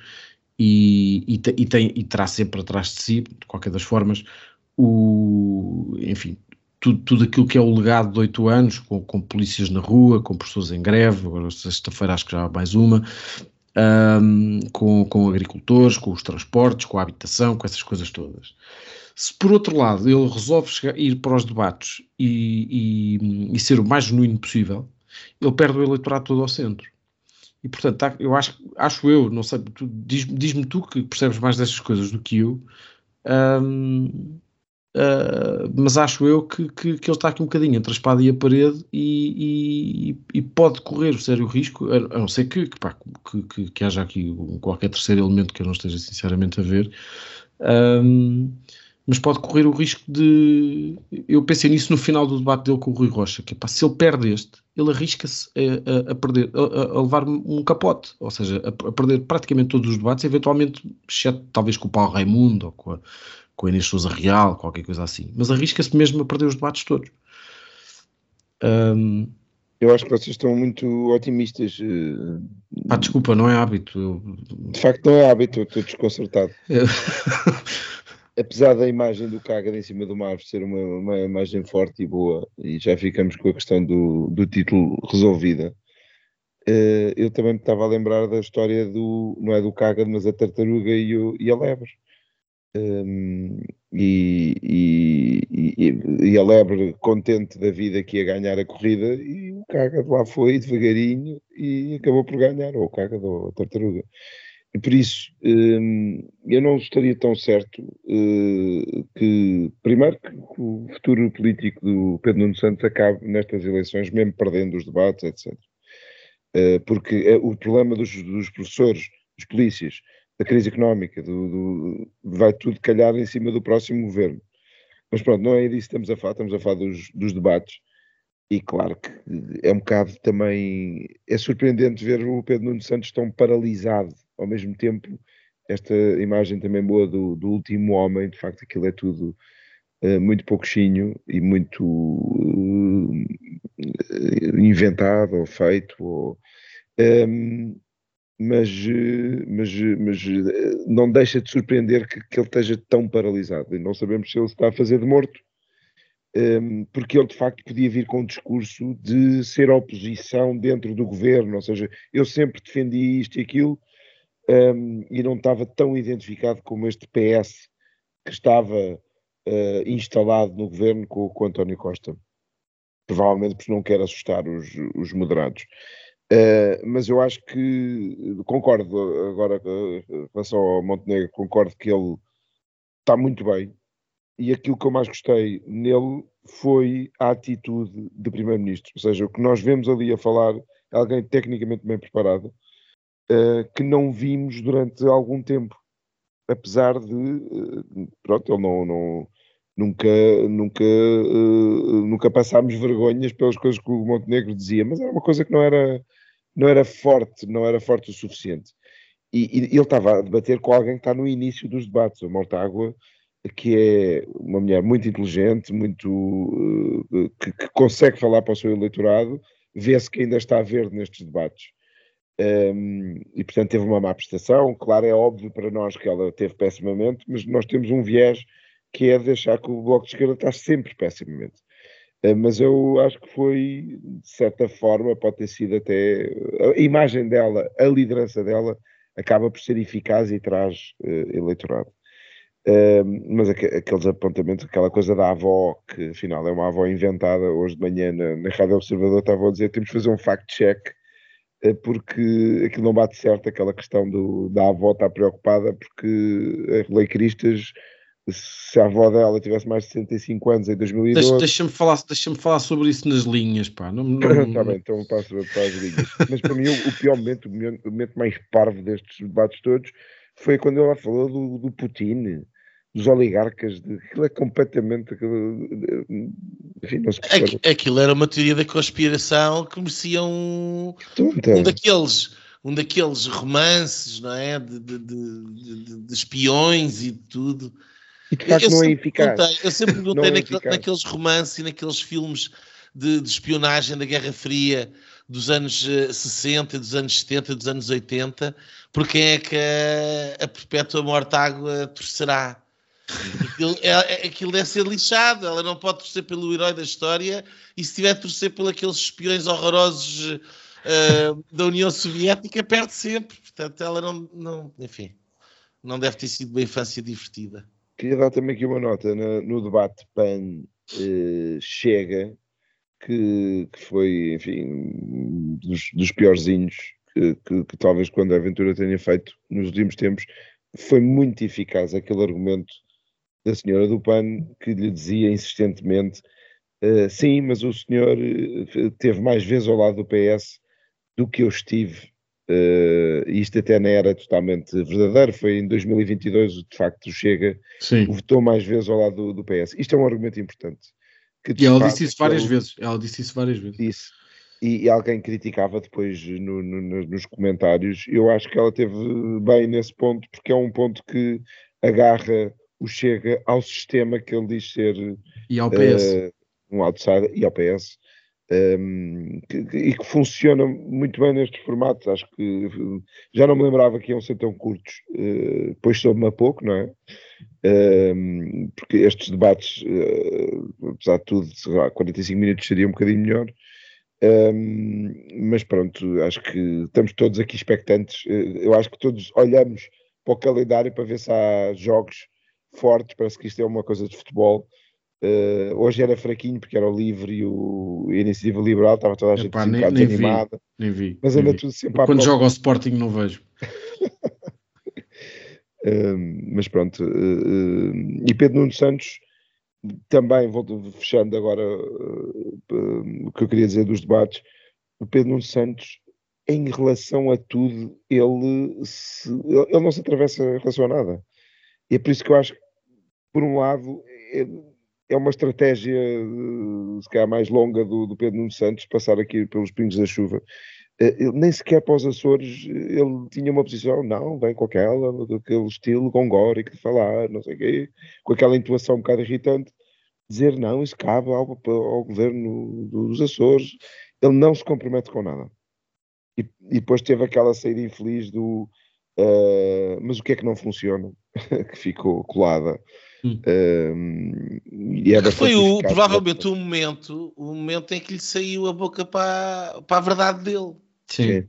e, e, te- e tem, e terá sempre atrás de si, de qualquer das formas, o, enfim, tudo, tudo aquilo que é o legado de oito anos, com, com polícias na rua, com pessoas em greve, agora sexta-feira acho que já há mais uma, hum, com, com agricultores, com os transportes, com a habitação, com essas coisas todas. Se por outro lado ele resolve chegar- ir para os debates e, e- e ser o mais genuíno possível, ele perde o eleitorado todo ao centro. E portanto, eu acho, acho eu, não sei, tu- diz- diz-me tu que percebes mais destas coisas do que eu, hum, ah, mas acho eu que, que- que ele está aqui um bocadinho entre a espada e a parede e, e- e pode correr o sério risco, a, não ser que, que, pá, que- que- haja aqui um- qualquer terceiro elemento que eu não esteja sinceramente a ver. hum, mas pode correr o risco de. Eu pensei nisso no final do debate dele com o Rui Rocha, que é, pá, se ele perde este, ele arrisca-se a, a- a perder, a, a- levar um capote, ou seja, a, perder praticamente todos os debates, eventualmente, exceto talvez com o Paulo Raimundo ou com a, com a Inês Souza Real, qualquer coisa assim, mas arrisca-se mesmo a perder os debates todos. Hum, Eu acho que vocês estão muito otimistas. eh, pá, desculpa, não é hábito. eu- De facto, não é hábito, eu estou desconcertado. Apesar da imagem do Cágado em cima do mar ser uma, uma imagem forte e boa, e já ficamos com a questão do, do título resolvida, eh, eu também me estava a lembrar da história do, não é do Cágado, mas a tartaruga e, o- e a lebre. Um, e, e- e- e a lebre contente da vida que ia ganhar a corrida, e o Cágado lá foi devagarinho e acabou por ganhar, ou o Cágado ou a tartaruga. E por isso, hum, eu não estaria tão certo eh, que, primeiro, que o futuro político do Pedro Nuno Santos acabe nestas eleições, mesmo perdendo os debates, etc. Eh, porque eh, o problema dos, dos professores, dos polícias, da crise económica, do, do- vai tudo calhar em cima do próximo governo. Mas pronto, não é disso que estamos a falar, estamos a falar dos, dos debates. E claro que é um bocado também. É surpreendente ver o Pedro Nuno Santos tão paralisado ao mesmo tempo. Esta imagem também boa do, do último homem, de facto, aquilo é tudo uh, muito pouquinho e muito uh, inventado ou feito. Ou, um, ehm, mas, mas, mas não deixa de surpreender que, que ele esteja tão paralisado. E não sabemos se ele está a fazer de morto um, porque ele de facto podia vir com um discurso de ser oposição dentro do governo, ou seja, eu sempre defendi isto e aquilo um, e não estava tão identificado como este PS que estava uh, instalado no governo com, com António Costa. Provavelmente porque não quer assustar os, os moderados. Uh, mas eu acho que concordo agora em relação ao Montenegro, concordo que ele está muito bem, e aquilo que eu mais gostei nele foi a atitude de Primeiro-Ministro. Ou seja, o que nós vemos ali a falar é alguém tecnicamente bem preparado, uh, que não vimos durante algum tempo. Apesar de, uh, pronto, ele não, não nunca, nunca, uh, nunca passámos vergonhas pelas coisas que o Montenegro dizia, mas era uma coisa que não era, não era forte, não era forte o suficiente. E, e ele estava a debater com alguém que está no início dos debates. A Mortágua que é uma mulher muito inteligente, muito que, que, consegue falar para o seu eleitorado, vê-se que ainda está verde nestes debates. Um, e portanto teve uma má prestação. Claro, é óbvio para nós que ela teve pessimamente, mas nós temos um viés que é deixar que o Bloco de Esquerda está sempre pessimamente. Uh, mas eu acho que foi, de certa forma, pode ter sido até a imagem dela, a liderança dela, acaba por ser eficaz e traz uh, eleitorado. Uh, mas aqu aqueles apontamentos, aquela coisa da avó, que afinal é uma avó inventada, hoje de manhã na, na Rádio Observador estava a dizer temos de fazer um fact-check, porque aquilo não bate certo, aquela questão do, da avó estar preocupada, porque a Lei Cristas, se a avó dela tivesse mais de 65 anos em 2012... Deixa-me falar, deixa falar sobre isso nas linhas, pá. Não, não... Está bem, então passo para as linhas. mas para mim o, o pior momento, o momento mais parvo destes debates todos, foi quando ela falou do, do Putin dos oligarcas, de, aquilo é completamente. Enfim, não se Aquilo era uma teoria da conspiração que merecia um, um daqueles. Um daqueles romances, não é? De, de, de, de espiões e tudo. E de facto eu não é eficaz. Eu sempre perguntei é naquele, naqueles romances e naqueles filmes de, de, espionagem da Guerra Fria dos anos 60, eh, dos anos 70, dos anos 80, por quem é que a, a perpétua morte-água torcerá? Aquilo, é, é, aquilo deve ser lixado. Ela não pode torcer pelo herói da história e se tiver a torcer por aqueles espiões horrorosos uh, da União Soviética, perde sempre. Portanto, ela não, não, enfim, não deve ter sido uma infância divertida. Queria dar também aqui uma nota no, no debate PAN uh, Chega, que, que, foi, enfim, dos, dos piorzinhos que, que, que talvez quando a aventura tenha feito nos últimos tempos, foi muito eficaz aquele argumento da senhora do PAN que lhe dizia insistentemente uh, sim, mas o senhor uh, teve mais vezes ao lado do PS do que eu estive. Uh, isto até não era totalmente verdadeiro, foi em 2022, de facto, Chega Sim. votou mais vezes ao lado do, do PS. Isto é um argumento importante. e ela disse isso várias ele, vezes. Ela disse isso várias vezes. Disse. E, e alguém criticava depois no, no, nos comentários. Eu acho que ela teve bem nesse ponto, porque é um ponto que agarra o Chega ao sistema que ele diz ser e ao PS. Uh, um outsider e ao PS um, ehm, que, que, e que funciona muito bem nestes formatos. Acho que já não me lembrava que iam ser tão curtos, uh, pois soube-me a pouco, não é? Um, ehm, porque estes debates, uh, apesar de tudo, lá, 45 minutos seria um bocadinho melhor. Um, ehm, mas pronto, acho que estamos todos aqui expectantes. Eu acho que todos olhamos para o calendário para ver se há jogos fortes, parece que isto é uma coisa de futebol. Uh, hoje era fraquinho porque era o livre e, o, a iniciativa liberal, estava toda a gente Epá, nem, nem desanimada. Vi, nem vi. Mas anda tudo sempre Quando joga ao Sporting não vejo. uh, mas pronto. Uh, e Pedro Nuno Santos também, vou fechando agora o que eu queria dizer dos debates, o Pedro Nuno Santos em relação a tudo, ele, se, ele não se atravessa em relação a nada. E é por isso que eu acho que, por um lado, é, é uma estratégia, se calhar, mais longa do, do Pedro Nuno Santos, passar aqui pelos pingos da chuva. Ele, nem sequer para os Açores ele tinha uma posição, não, vem com aquela, daquele estilo gongórico de falar, não sei o quê, com aquela intuação um bocado irritante, dizer não, isso cabe ao, ao governo dos Açores. Ele não se compromete com nada. E, e depois teve aquela saída infeliz do uh, mas o que é que não funciona? que ficou colada. Hum. Uh, e é foi o, provavelmente o momento, o momento em que lhe saiu a boca para, para a verdade dele. Sim.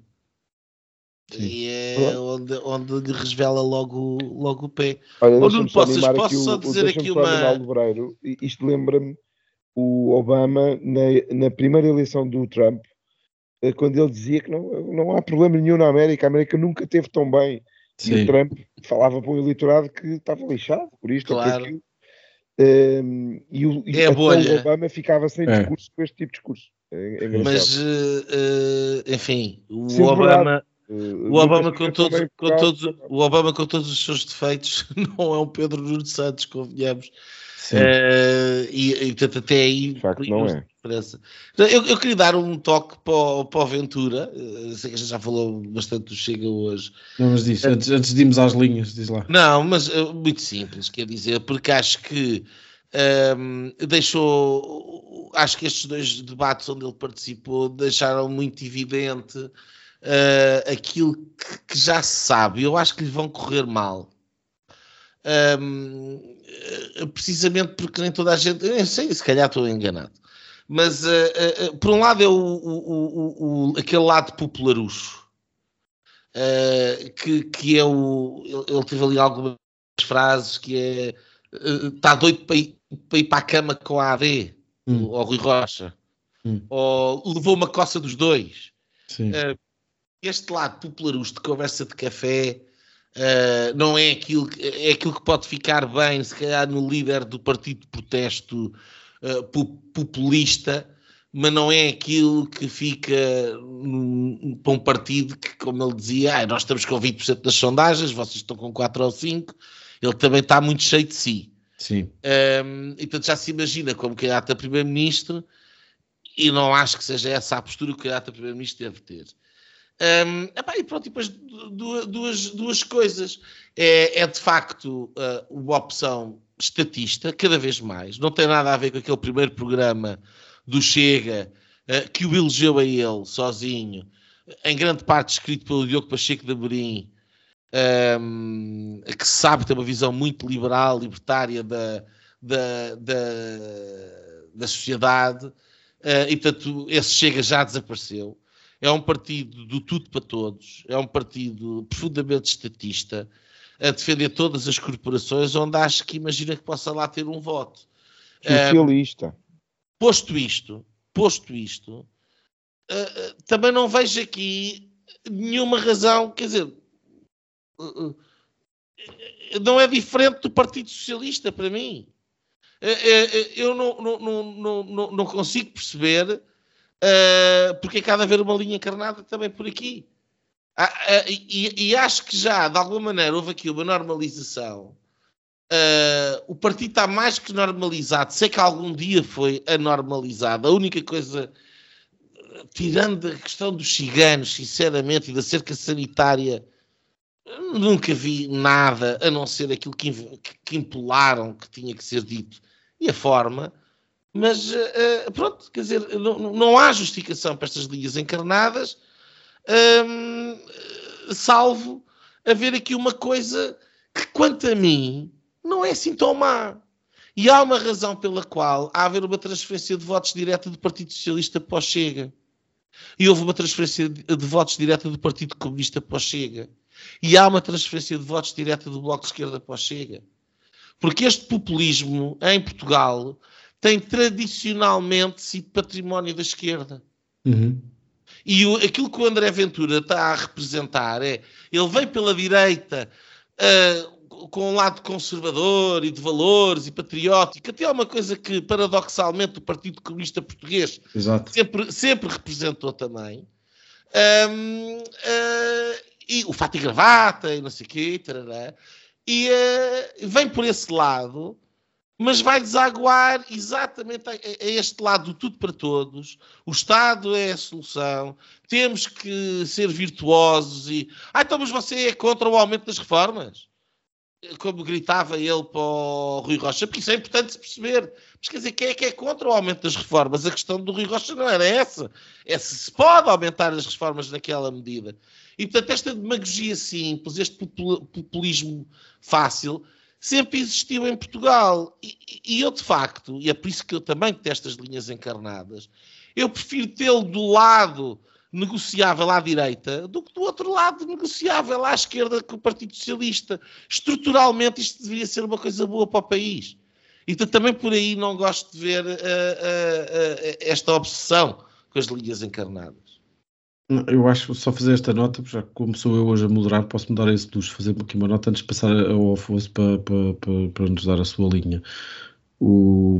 Sim. E é onde, onde lhe revela logo, logo o pé. Olha, onde posso, posso só dizer aqui uma. Isto lembra-me o Obama na, na primeira eleição do Trump eh, quando ele dizia que não, não há problema nenhum na América, a América nunca teve tão bem. Sim. E o Trump falava para o eleitorado que estava lixado por isto claro. ou por aquilo. Um, ehm, e o, é a bolha. o Obama ficava sem é. discurso com este tipo de discurso. É, é Mas, uh, uh, enfim, o Sim, Obama. Uh, o Obama, com todos, com todos, o Obama com todos os seus defeitos não é um Pedro Nuno Santos, convenhamos. Uh, e, e, portanto, até aí. De facto, não é. Eu, eu, queria dar um toque para o, para o Ventura. Eu sei que a gente já falou bastante do Chega hoje. Não, mas diz, antes, antes de irmos às linhas, diz lá. Não, mas muito simples, quer dizer, porque acho que um, ehm, deixou. Acho que estes dois debates onde ele participou deixaram muito evidente uh, aquilo que, que já se sabe. Eu acho que lhe vão correr mal. Um, eh, precisamente porque nem toda a gente, eu sei, se calhar estou enganado, mas uh, uh, por um lado é o, o, o, aquele lado popularucho, que, que é o. Ele, teve ali algumas frases que é está doido para ir, para ir, para a cama com a AD, hum. ou Rui Rocha, hum. ou levou uma coça dos dois. este lado popularucho de conversa de café Uh, não é aquilo, que, é aquilo que pode ficar bem, se calhar, no líder do partido de protesto uh, populista, mas não é aquilo que fica num, para um partido que, como ele dizia, ah, nós estamos com 20% das sondagens, vocês estão com 4 ou 5, ele também está muito cheio de si. Sim. Um, e portanto já se imagina como candidato a primeiro-ministro e não acho que seja essa a postura que o candidato a primeiro-ministro deve ter. Um, epá, e pronto, e depois duas, duas coisas. É, é de facto uh, uma opção estatista, cada vez mais. Não tem nada a ver com aquele primeiro programa do Chega, uh, que o elegeu a ele sozinho, em grande parte escrito pelo Diogo Pacheco de Amorim, um, que sabe ter uma visão muito liberal, libertária da, da, da, da sociedade, uh, e portanto esse Chega já desapareceu é um partido do tudo para todos, é um partido profundamente estatista, a defender todas as corporações, onde acho que imagina que possa lá ter um voto. Socialista. posto isto, posto isto, uh, também não vejo aqui nenhuma razão, quer dizer, uh, não é diferente do Partido Socialista para mim. eu não, não, não, não, não consigo perceber uh, porque é que há de haver uma linha encarnada também por aqui. Ah, uh, e, e, acho que já, de alguma maneira, houve aqui uma normalização. Uh, o partido está mais que normalizado. Sei que algum dia foi anormalizado. A única coisa, tirando a questão dos ciganos, sinceramente, e da cerca sanitária, nunca vi nada a não ser aquilo que, que impularam que tinha que ser dito. E a forma, mas uh, pronto, quer dizer, não, não, há justificação para estas linhas encarnadas, um, salvo haver aqui uma coisa que, quanto a mim, não é assim tão má. E há uma razão pela qual há haver uma transferência de votos direta do Partido Socialista para o Chega. E houve uma transferência de votos direta do Partido Comunista para o Chega. E há uma transferência de votos direta do Bloco de Esquerda para o Chega. Porque este populismo em Portugal tem tradicionalmente sido património da esquerda. Uhum. E o, aquilo que o André Ventura está a representar é ele vem pela direita uh, com um lado conservador e de valores e patriótico, até é uma coisa que paradoxalmente o Partido Comunista Português sempre, sempre representou também. Um, uh, ah, e o fato e gravata e não sei o quê, tarará, e uh, vem por esse lado mas vai desaguar exatamente a, a, este lado do tudo para todos. O Estado é a solução. Temos que ser virtuosos e. Ah, então, mas você é contra o aumento das reformas? Como gritava ele para o Rui Rocha, porque isso é importante se perceber. Mas quer dizer, quem é que é contra o aumento das reformas? A questão do Rui Rocha não era essa. É se se pode aumentar as reformas naquela medida. E, portanto, esta demagogia simples, este populismo fácil, sempre existiu em Portugal. E, e, eu, de facto, e é por isso que eu também detesto as linhas encarnadas, eu prefiro tê-lo do lado negociável à direita do que do outro lado negociável à esquerda com o Partido Socialista. Estruturalmente isto deveria ser uma coisa boa para o país. E também por aí não gosto de ver uh, uh, uh, esta obsessão com as linhas encarnadas. Eu acho só fazer esta nota, já que como sou eu hoje a moderar, posso mudar esse dos fazer aqui uma nota antes de passar ao Afonso para, para, para, para nos dar a sua linha. O,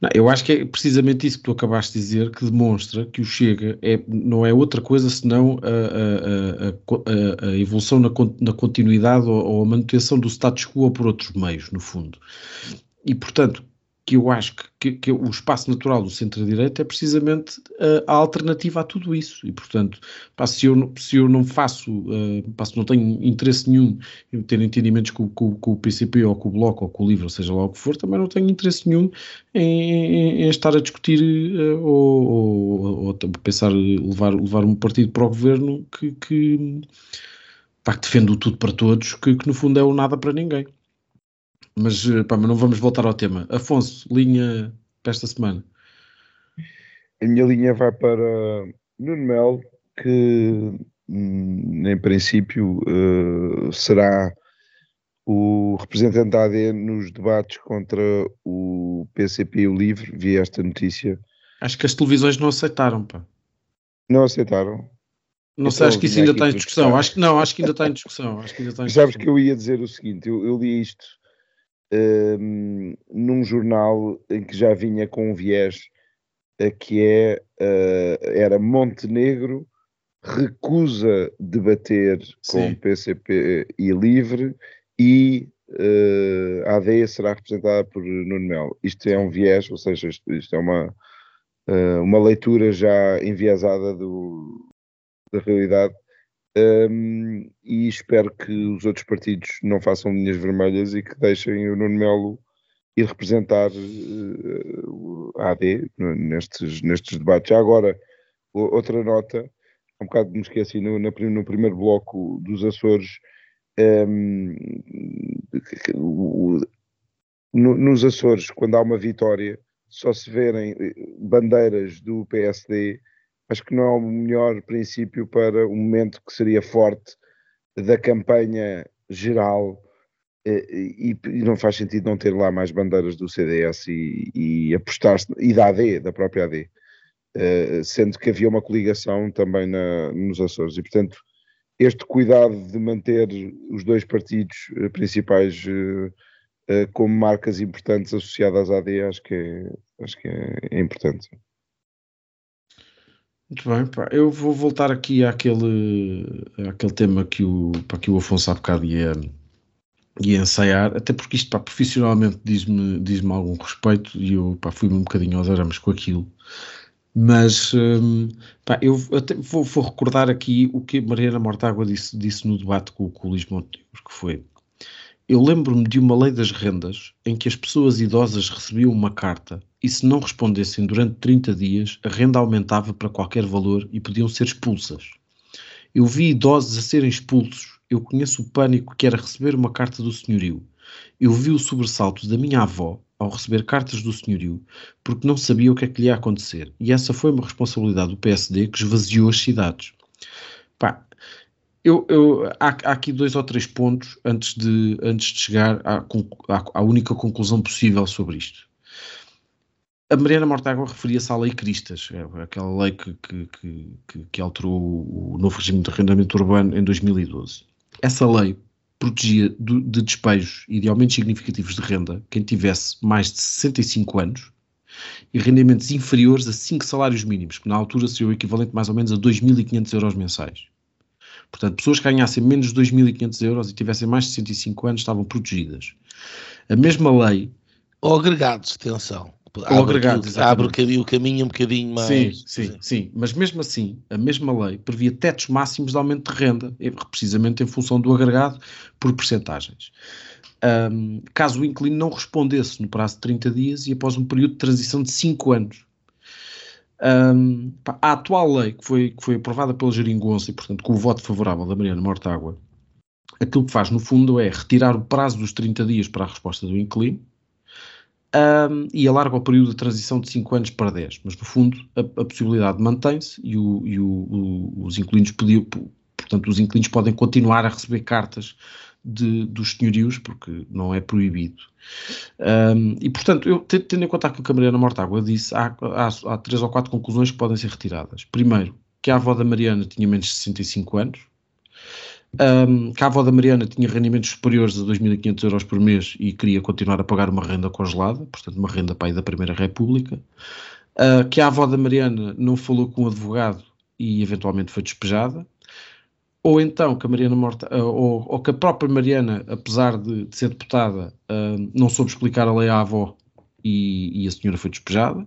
não, eu acho que é precisamente isso que tu acabaste de dizer que demonstra que o Chega é, não é outra coisa senão a, a, a, a evolução na, na continuidade ou, ou, a manutenção do status quo por outros meios, no fundo. E, portanto, que eu acho que, que, que o espaço natural do centro-direita é precisamente a, a, alternativa a tudo isso. E, portanto, pá, se, eu, se eu não faço, uh, pá, se não tenho interesse nenhum em ter entendimentos com, com, com, o PCP ou com o Bloco ou com o LIVRE, seja lá o que for, também não tenho interesse nenhum em, em, em estar a discutir uh, ou, ou, ou, pensar levar, levar um partido para o governo que, que, pá, que defende o tudo para todos, que, que no fundo é o nada para ninguém. Mas, eh, pá, mas não vamos voltar ao tema. Afonso, linha para esta semana. A minha linha vai para Nuno Mel, que hum, em princípio uh, será o representante da AD nos debates contra o PCP e o LIVRE, vi esta notícia. Acho que as televisões não aceitaram, pá. Não aceitaram? Não sei, acho que isso ainda está em discussão. Acho que não, acho que ainda está em discussão. Acho que ainda está em Sabes que eu ia dizer o seguinte: eu, eu li isto um, num jornal em que já vinha com um viés uh, que é, uh, era Montenegro recusa debater Sim. com PCP e Livre e uh, a AD será representada por Nuno Melo. Isto é um viés, ou seja, isto, isto é uma, uh, uma leitura já enviesada do, da realidade um, e espero que os outros partidos não façam linhas vermelhas e que deixem o Nuno Melo ir representar uh, a AD nestes, nestes debates. Já agora, outra nota, um bocado me esqueci, no, no, primeiro bloco dos Açores, um, no, nos Açores, quando há uma vitória, só se verem eh, bandeiras do PSD acho que não é o melhor princípio para um momento que seria forte da campanha geral eh, e, e, não faz sentido não ter lá mais bandeiras do CDS e, e apostar e da AD, da própria AD, eh, sendo que havia uma coligação também na, nos Açores e portanto este cuidado de manter os dois partidos eh, principais como marcas importantes associadas à AD acho que é, acho que é importante. Muito bem, pá. eu vou voltar aqui àquele, àquele tema que o, para que o Afonso há bocado ia, ia ensaiar, até porque isto pá, profissionalmente diz-me diz algum respeito e eu fui-me um bocadinho aos arames com aquilo. Mas hum, pá, eu até vou, vou, recordar aqui o que Mariana Mortágua disse, disse no debate com, com o Luís Montenegro, que foi eu lembro-me de uma lei das rendas em que as pessoas idosas recebiam uma carta e se não respondessem durante 30 dias, a renda aumentava para qualquer valor e podiam ser expulsas. Eu vi idosos a serem expulsos, eu conheço o pânico que era receber uma carta do senhorio. Eu vi o sobressalto da minha avó ao receber cartas do senhorio, porque não sabia o que é que lhe ia acontecer. E essa foi uma responsabilidade do PSD que esvaziou as cidades. Pá, eu, eu, há, há, aqui dois ou três pontos antes de, antes de chegar à, à, à única conclusão possível sobre isto. A Mariana Mortágua referia-se à Lei Cristas, é, aquela lei que, que, que, que, alterou o novo regime de arrendamento urbano em 2012. Essa lei protegia de despejos e de aumentos significativos de renda quem tivesse mais de 65 anos e rendimentos inferiores a 5 salários mínimos, que na altura seria o equivalente mais ou menos a 2.500 euros mensais. Portanto, pessoas que ganhassem menos de 2.500 euros e tivessem mais de 65 anos estavam protegidas. A mesma lei Ou agregados, atenção. Ou agregados, abre o caminho um bocadinho mais. Sim, sim, sim, sim. Mas mesmo assim, a mesma lei previa tetos máximos de aumento de renda, precisamente em função do agregado por percentagens. Um, caso o inquilino não respondesse no prazo de 30 dias e após um período de transição de 5 anos. Um, a atual lei que foi, que foi aprovada pela Geringonça e, portanto, com o voto favorável da Mariana Mortágua, aquilo que faz, no fundo, é retirar o prazo dos 30 dias para a resposta do inquilino um, e alarga o período de transição de 5 anos para 10. Mas, no fundo, a, a possibilidade mantém-se e, o, e o, o, os inquilinos podiam, portanto, os inquilinos podem continuar a receber cartas de, dos senhorios, porque não é proibido. Um, e, portanto, eu, tendo em conta aquilo que a Mariana Mortágua disse, há, há, há, três ou quatro conclusões que podem ser retiradas. Primeiro, que a avó da Mariana tinha menos de 65 anos, um, avó da Mariana tinha rendimentos superiores a 2.500 euros por mês e queria continuar a pagar uma renda congelada, portanto, uma renda aí da Primeira República, uh, que a avó da Mariana não falou com o advogado e eventualmente foi despejada, ou então que a Mariana Morta, uh, ou, ou, que a própria Mariana, apesar de, de ser deputada, uh, não soube explicar a lei à avó e, e a senhora foi despejada.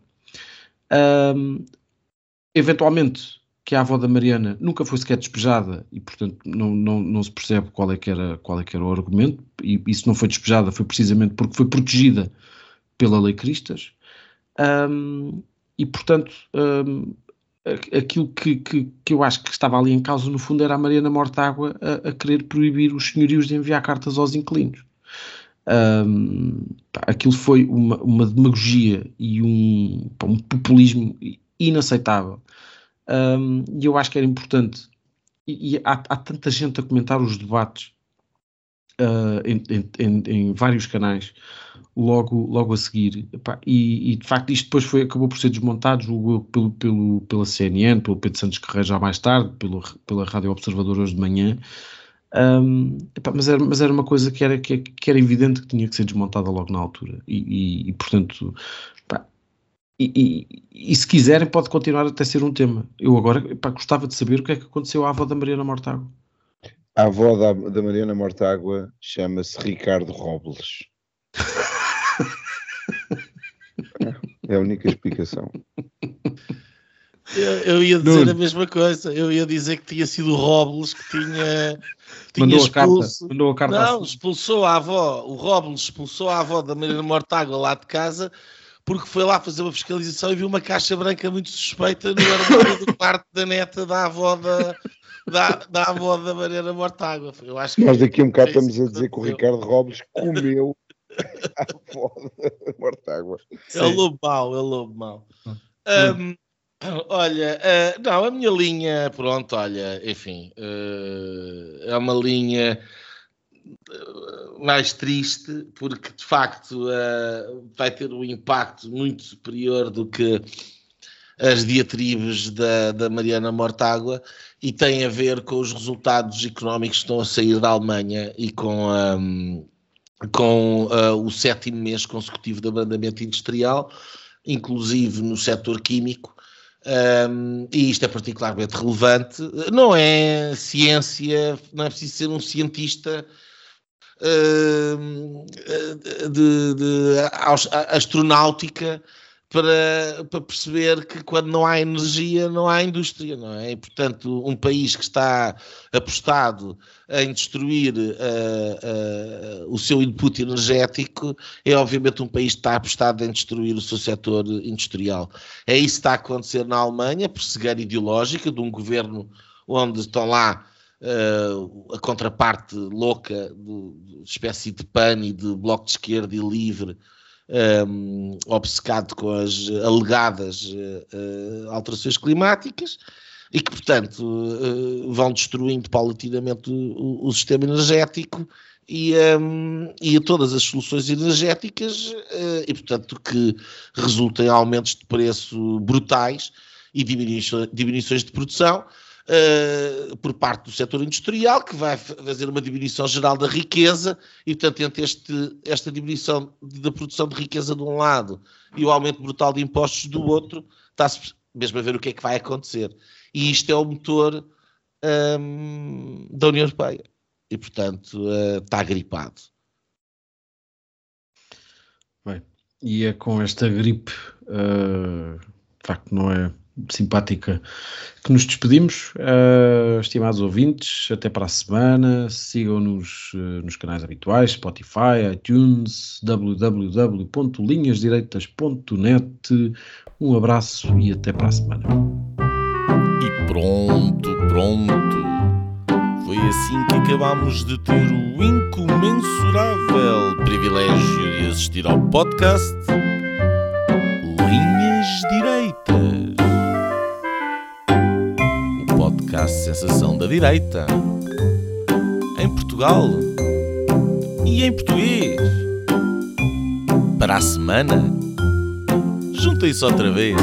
Eventualmente que a avó da Mariana nunca foi sequer despejada e, portanto, não, não, não se percebe qual é, que era, qual é que era o argumento. E isso não foi despejada foi precisamente porque foi protegida pela Lei Cristas. Um, e, portanto, um, aquilo que, que, que, eu acho que estava ali em causa, no fundo, era a Mariana Mortágua a, a querer proibir os senhorios de enviar cartas aos inquilinos. Um, pá, aquilo foi uma, uma demagogia e um, pá, um populismo inaceitável. E eu acho que era importante. E, e há, há, tanta gente a comentar os debates uh, em, em, em, vários canais logo, logo a seguir. Epá, e, e, de facto isto depois foi, acabou por ser desmontado julgo, pelo, pelo, pela CNN, pelo Pedro Santos Carreira já mais tarde, pelo, pela Rádio Observador hoje de manhã. Um, epá, mas, era, mas era uma coisa que era, que, que, era evidente que tinha que ser desmontada logo na altura. E, e portanto, e, e, se quiserem, pode continuar até ser um tema. Eu agora epá, gostava de saber o que é que aconteceu à avó da Mariana Mortágua. A avó da, da Mariana Mortágua chama-se Ricardo Robles. É a única explicação. Eu, eu ia dizer Nuno. a mesma coisa. Eu ia dizer que tinha sido o Robles que tinha, tinha mandou expulso. A carta, mandou a carta não, expulsou a avó. O Robles expulsou a avó da Mariana Mortágua lá de casa porque foi lá fazer uma fiscalização e viu uma caixa branca muito suspeita no armário do quarto da neta da avó da, da, da avó da Mariana Mortágua. Eu acho que Nós daqui a um bocado estamos a dizer que o Ricardo Robles comeu a avó da Mortágua. É lobo mau, é lobo mau. Um, olha, uh, não, a minha linha, pronto, olha, enfim, uh, é uma linha mais triste, porque de facto uh, vai ter um impacto muito superior do que as diatribes da, da Mariana Mortágua e tem a ver com os resultados económicos que estão a sair da Alemanha e com, um, com uh, o sétimo mês consecutivo de abrandamento industrial, inclusive no setor químico. Um, e isto é particularmente relevante. Não é ciência, não é preciso ser um cientista de, de astronáutica para, para, perceber que quando não há energia não há indústria, não é? E, portanto, um país que está apostado em destruir uh, uh, o seu input energético é obviamente um país que está apostado em destruir o seu setor industrial. É isso que está a acontecer na Alemanha, por cegueira ideológica de um governo onde estão lá uh, a contraparte louca, de, espécie de PAN e de Bloco de Esquerda e Livre, um, ehm, obcecado com as alegadas uh, alterações climáticas e que, portanto, uh, vão destruindo paulatinamente o, o sistema energético e, um, e todas as soluções energéticas uh, e, portanto, que resultem em aumentos de preço brutais e diminuições de produção uh, por parte do setor industrial, que vai fazer uma diminuição geral da riqueza, e portanto, entre este, esta diminuição da produção de riqueza de um lado e o aumento brutal de impostos do outro, está-se mesmo a ver o que é que vai acontecer. E isto é o motor um, da União Europeia. E, portanto, uh, está gripado. Bem, e é com esta gripe, uh, de facto, não é simpática, que nos despedimos. Uh, estimados ouvintes, até para a semana. Sigam-nos uh, nos canais habituais, Spotify, iTunes, www.linhasdireitas.net. Um abraço e até para a semana. E pronto, pronto. Foi assim que acabámos de ter o incomensurável privilégio de assistir ao podcast Linhas Direitas. Podcast Sensação da Direita. Em Portugal e em português. Para a semana, juntem-se outra vez.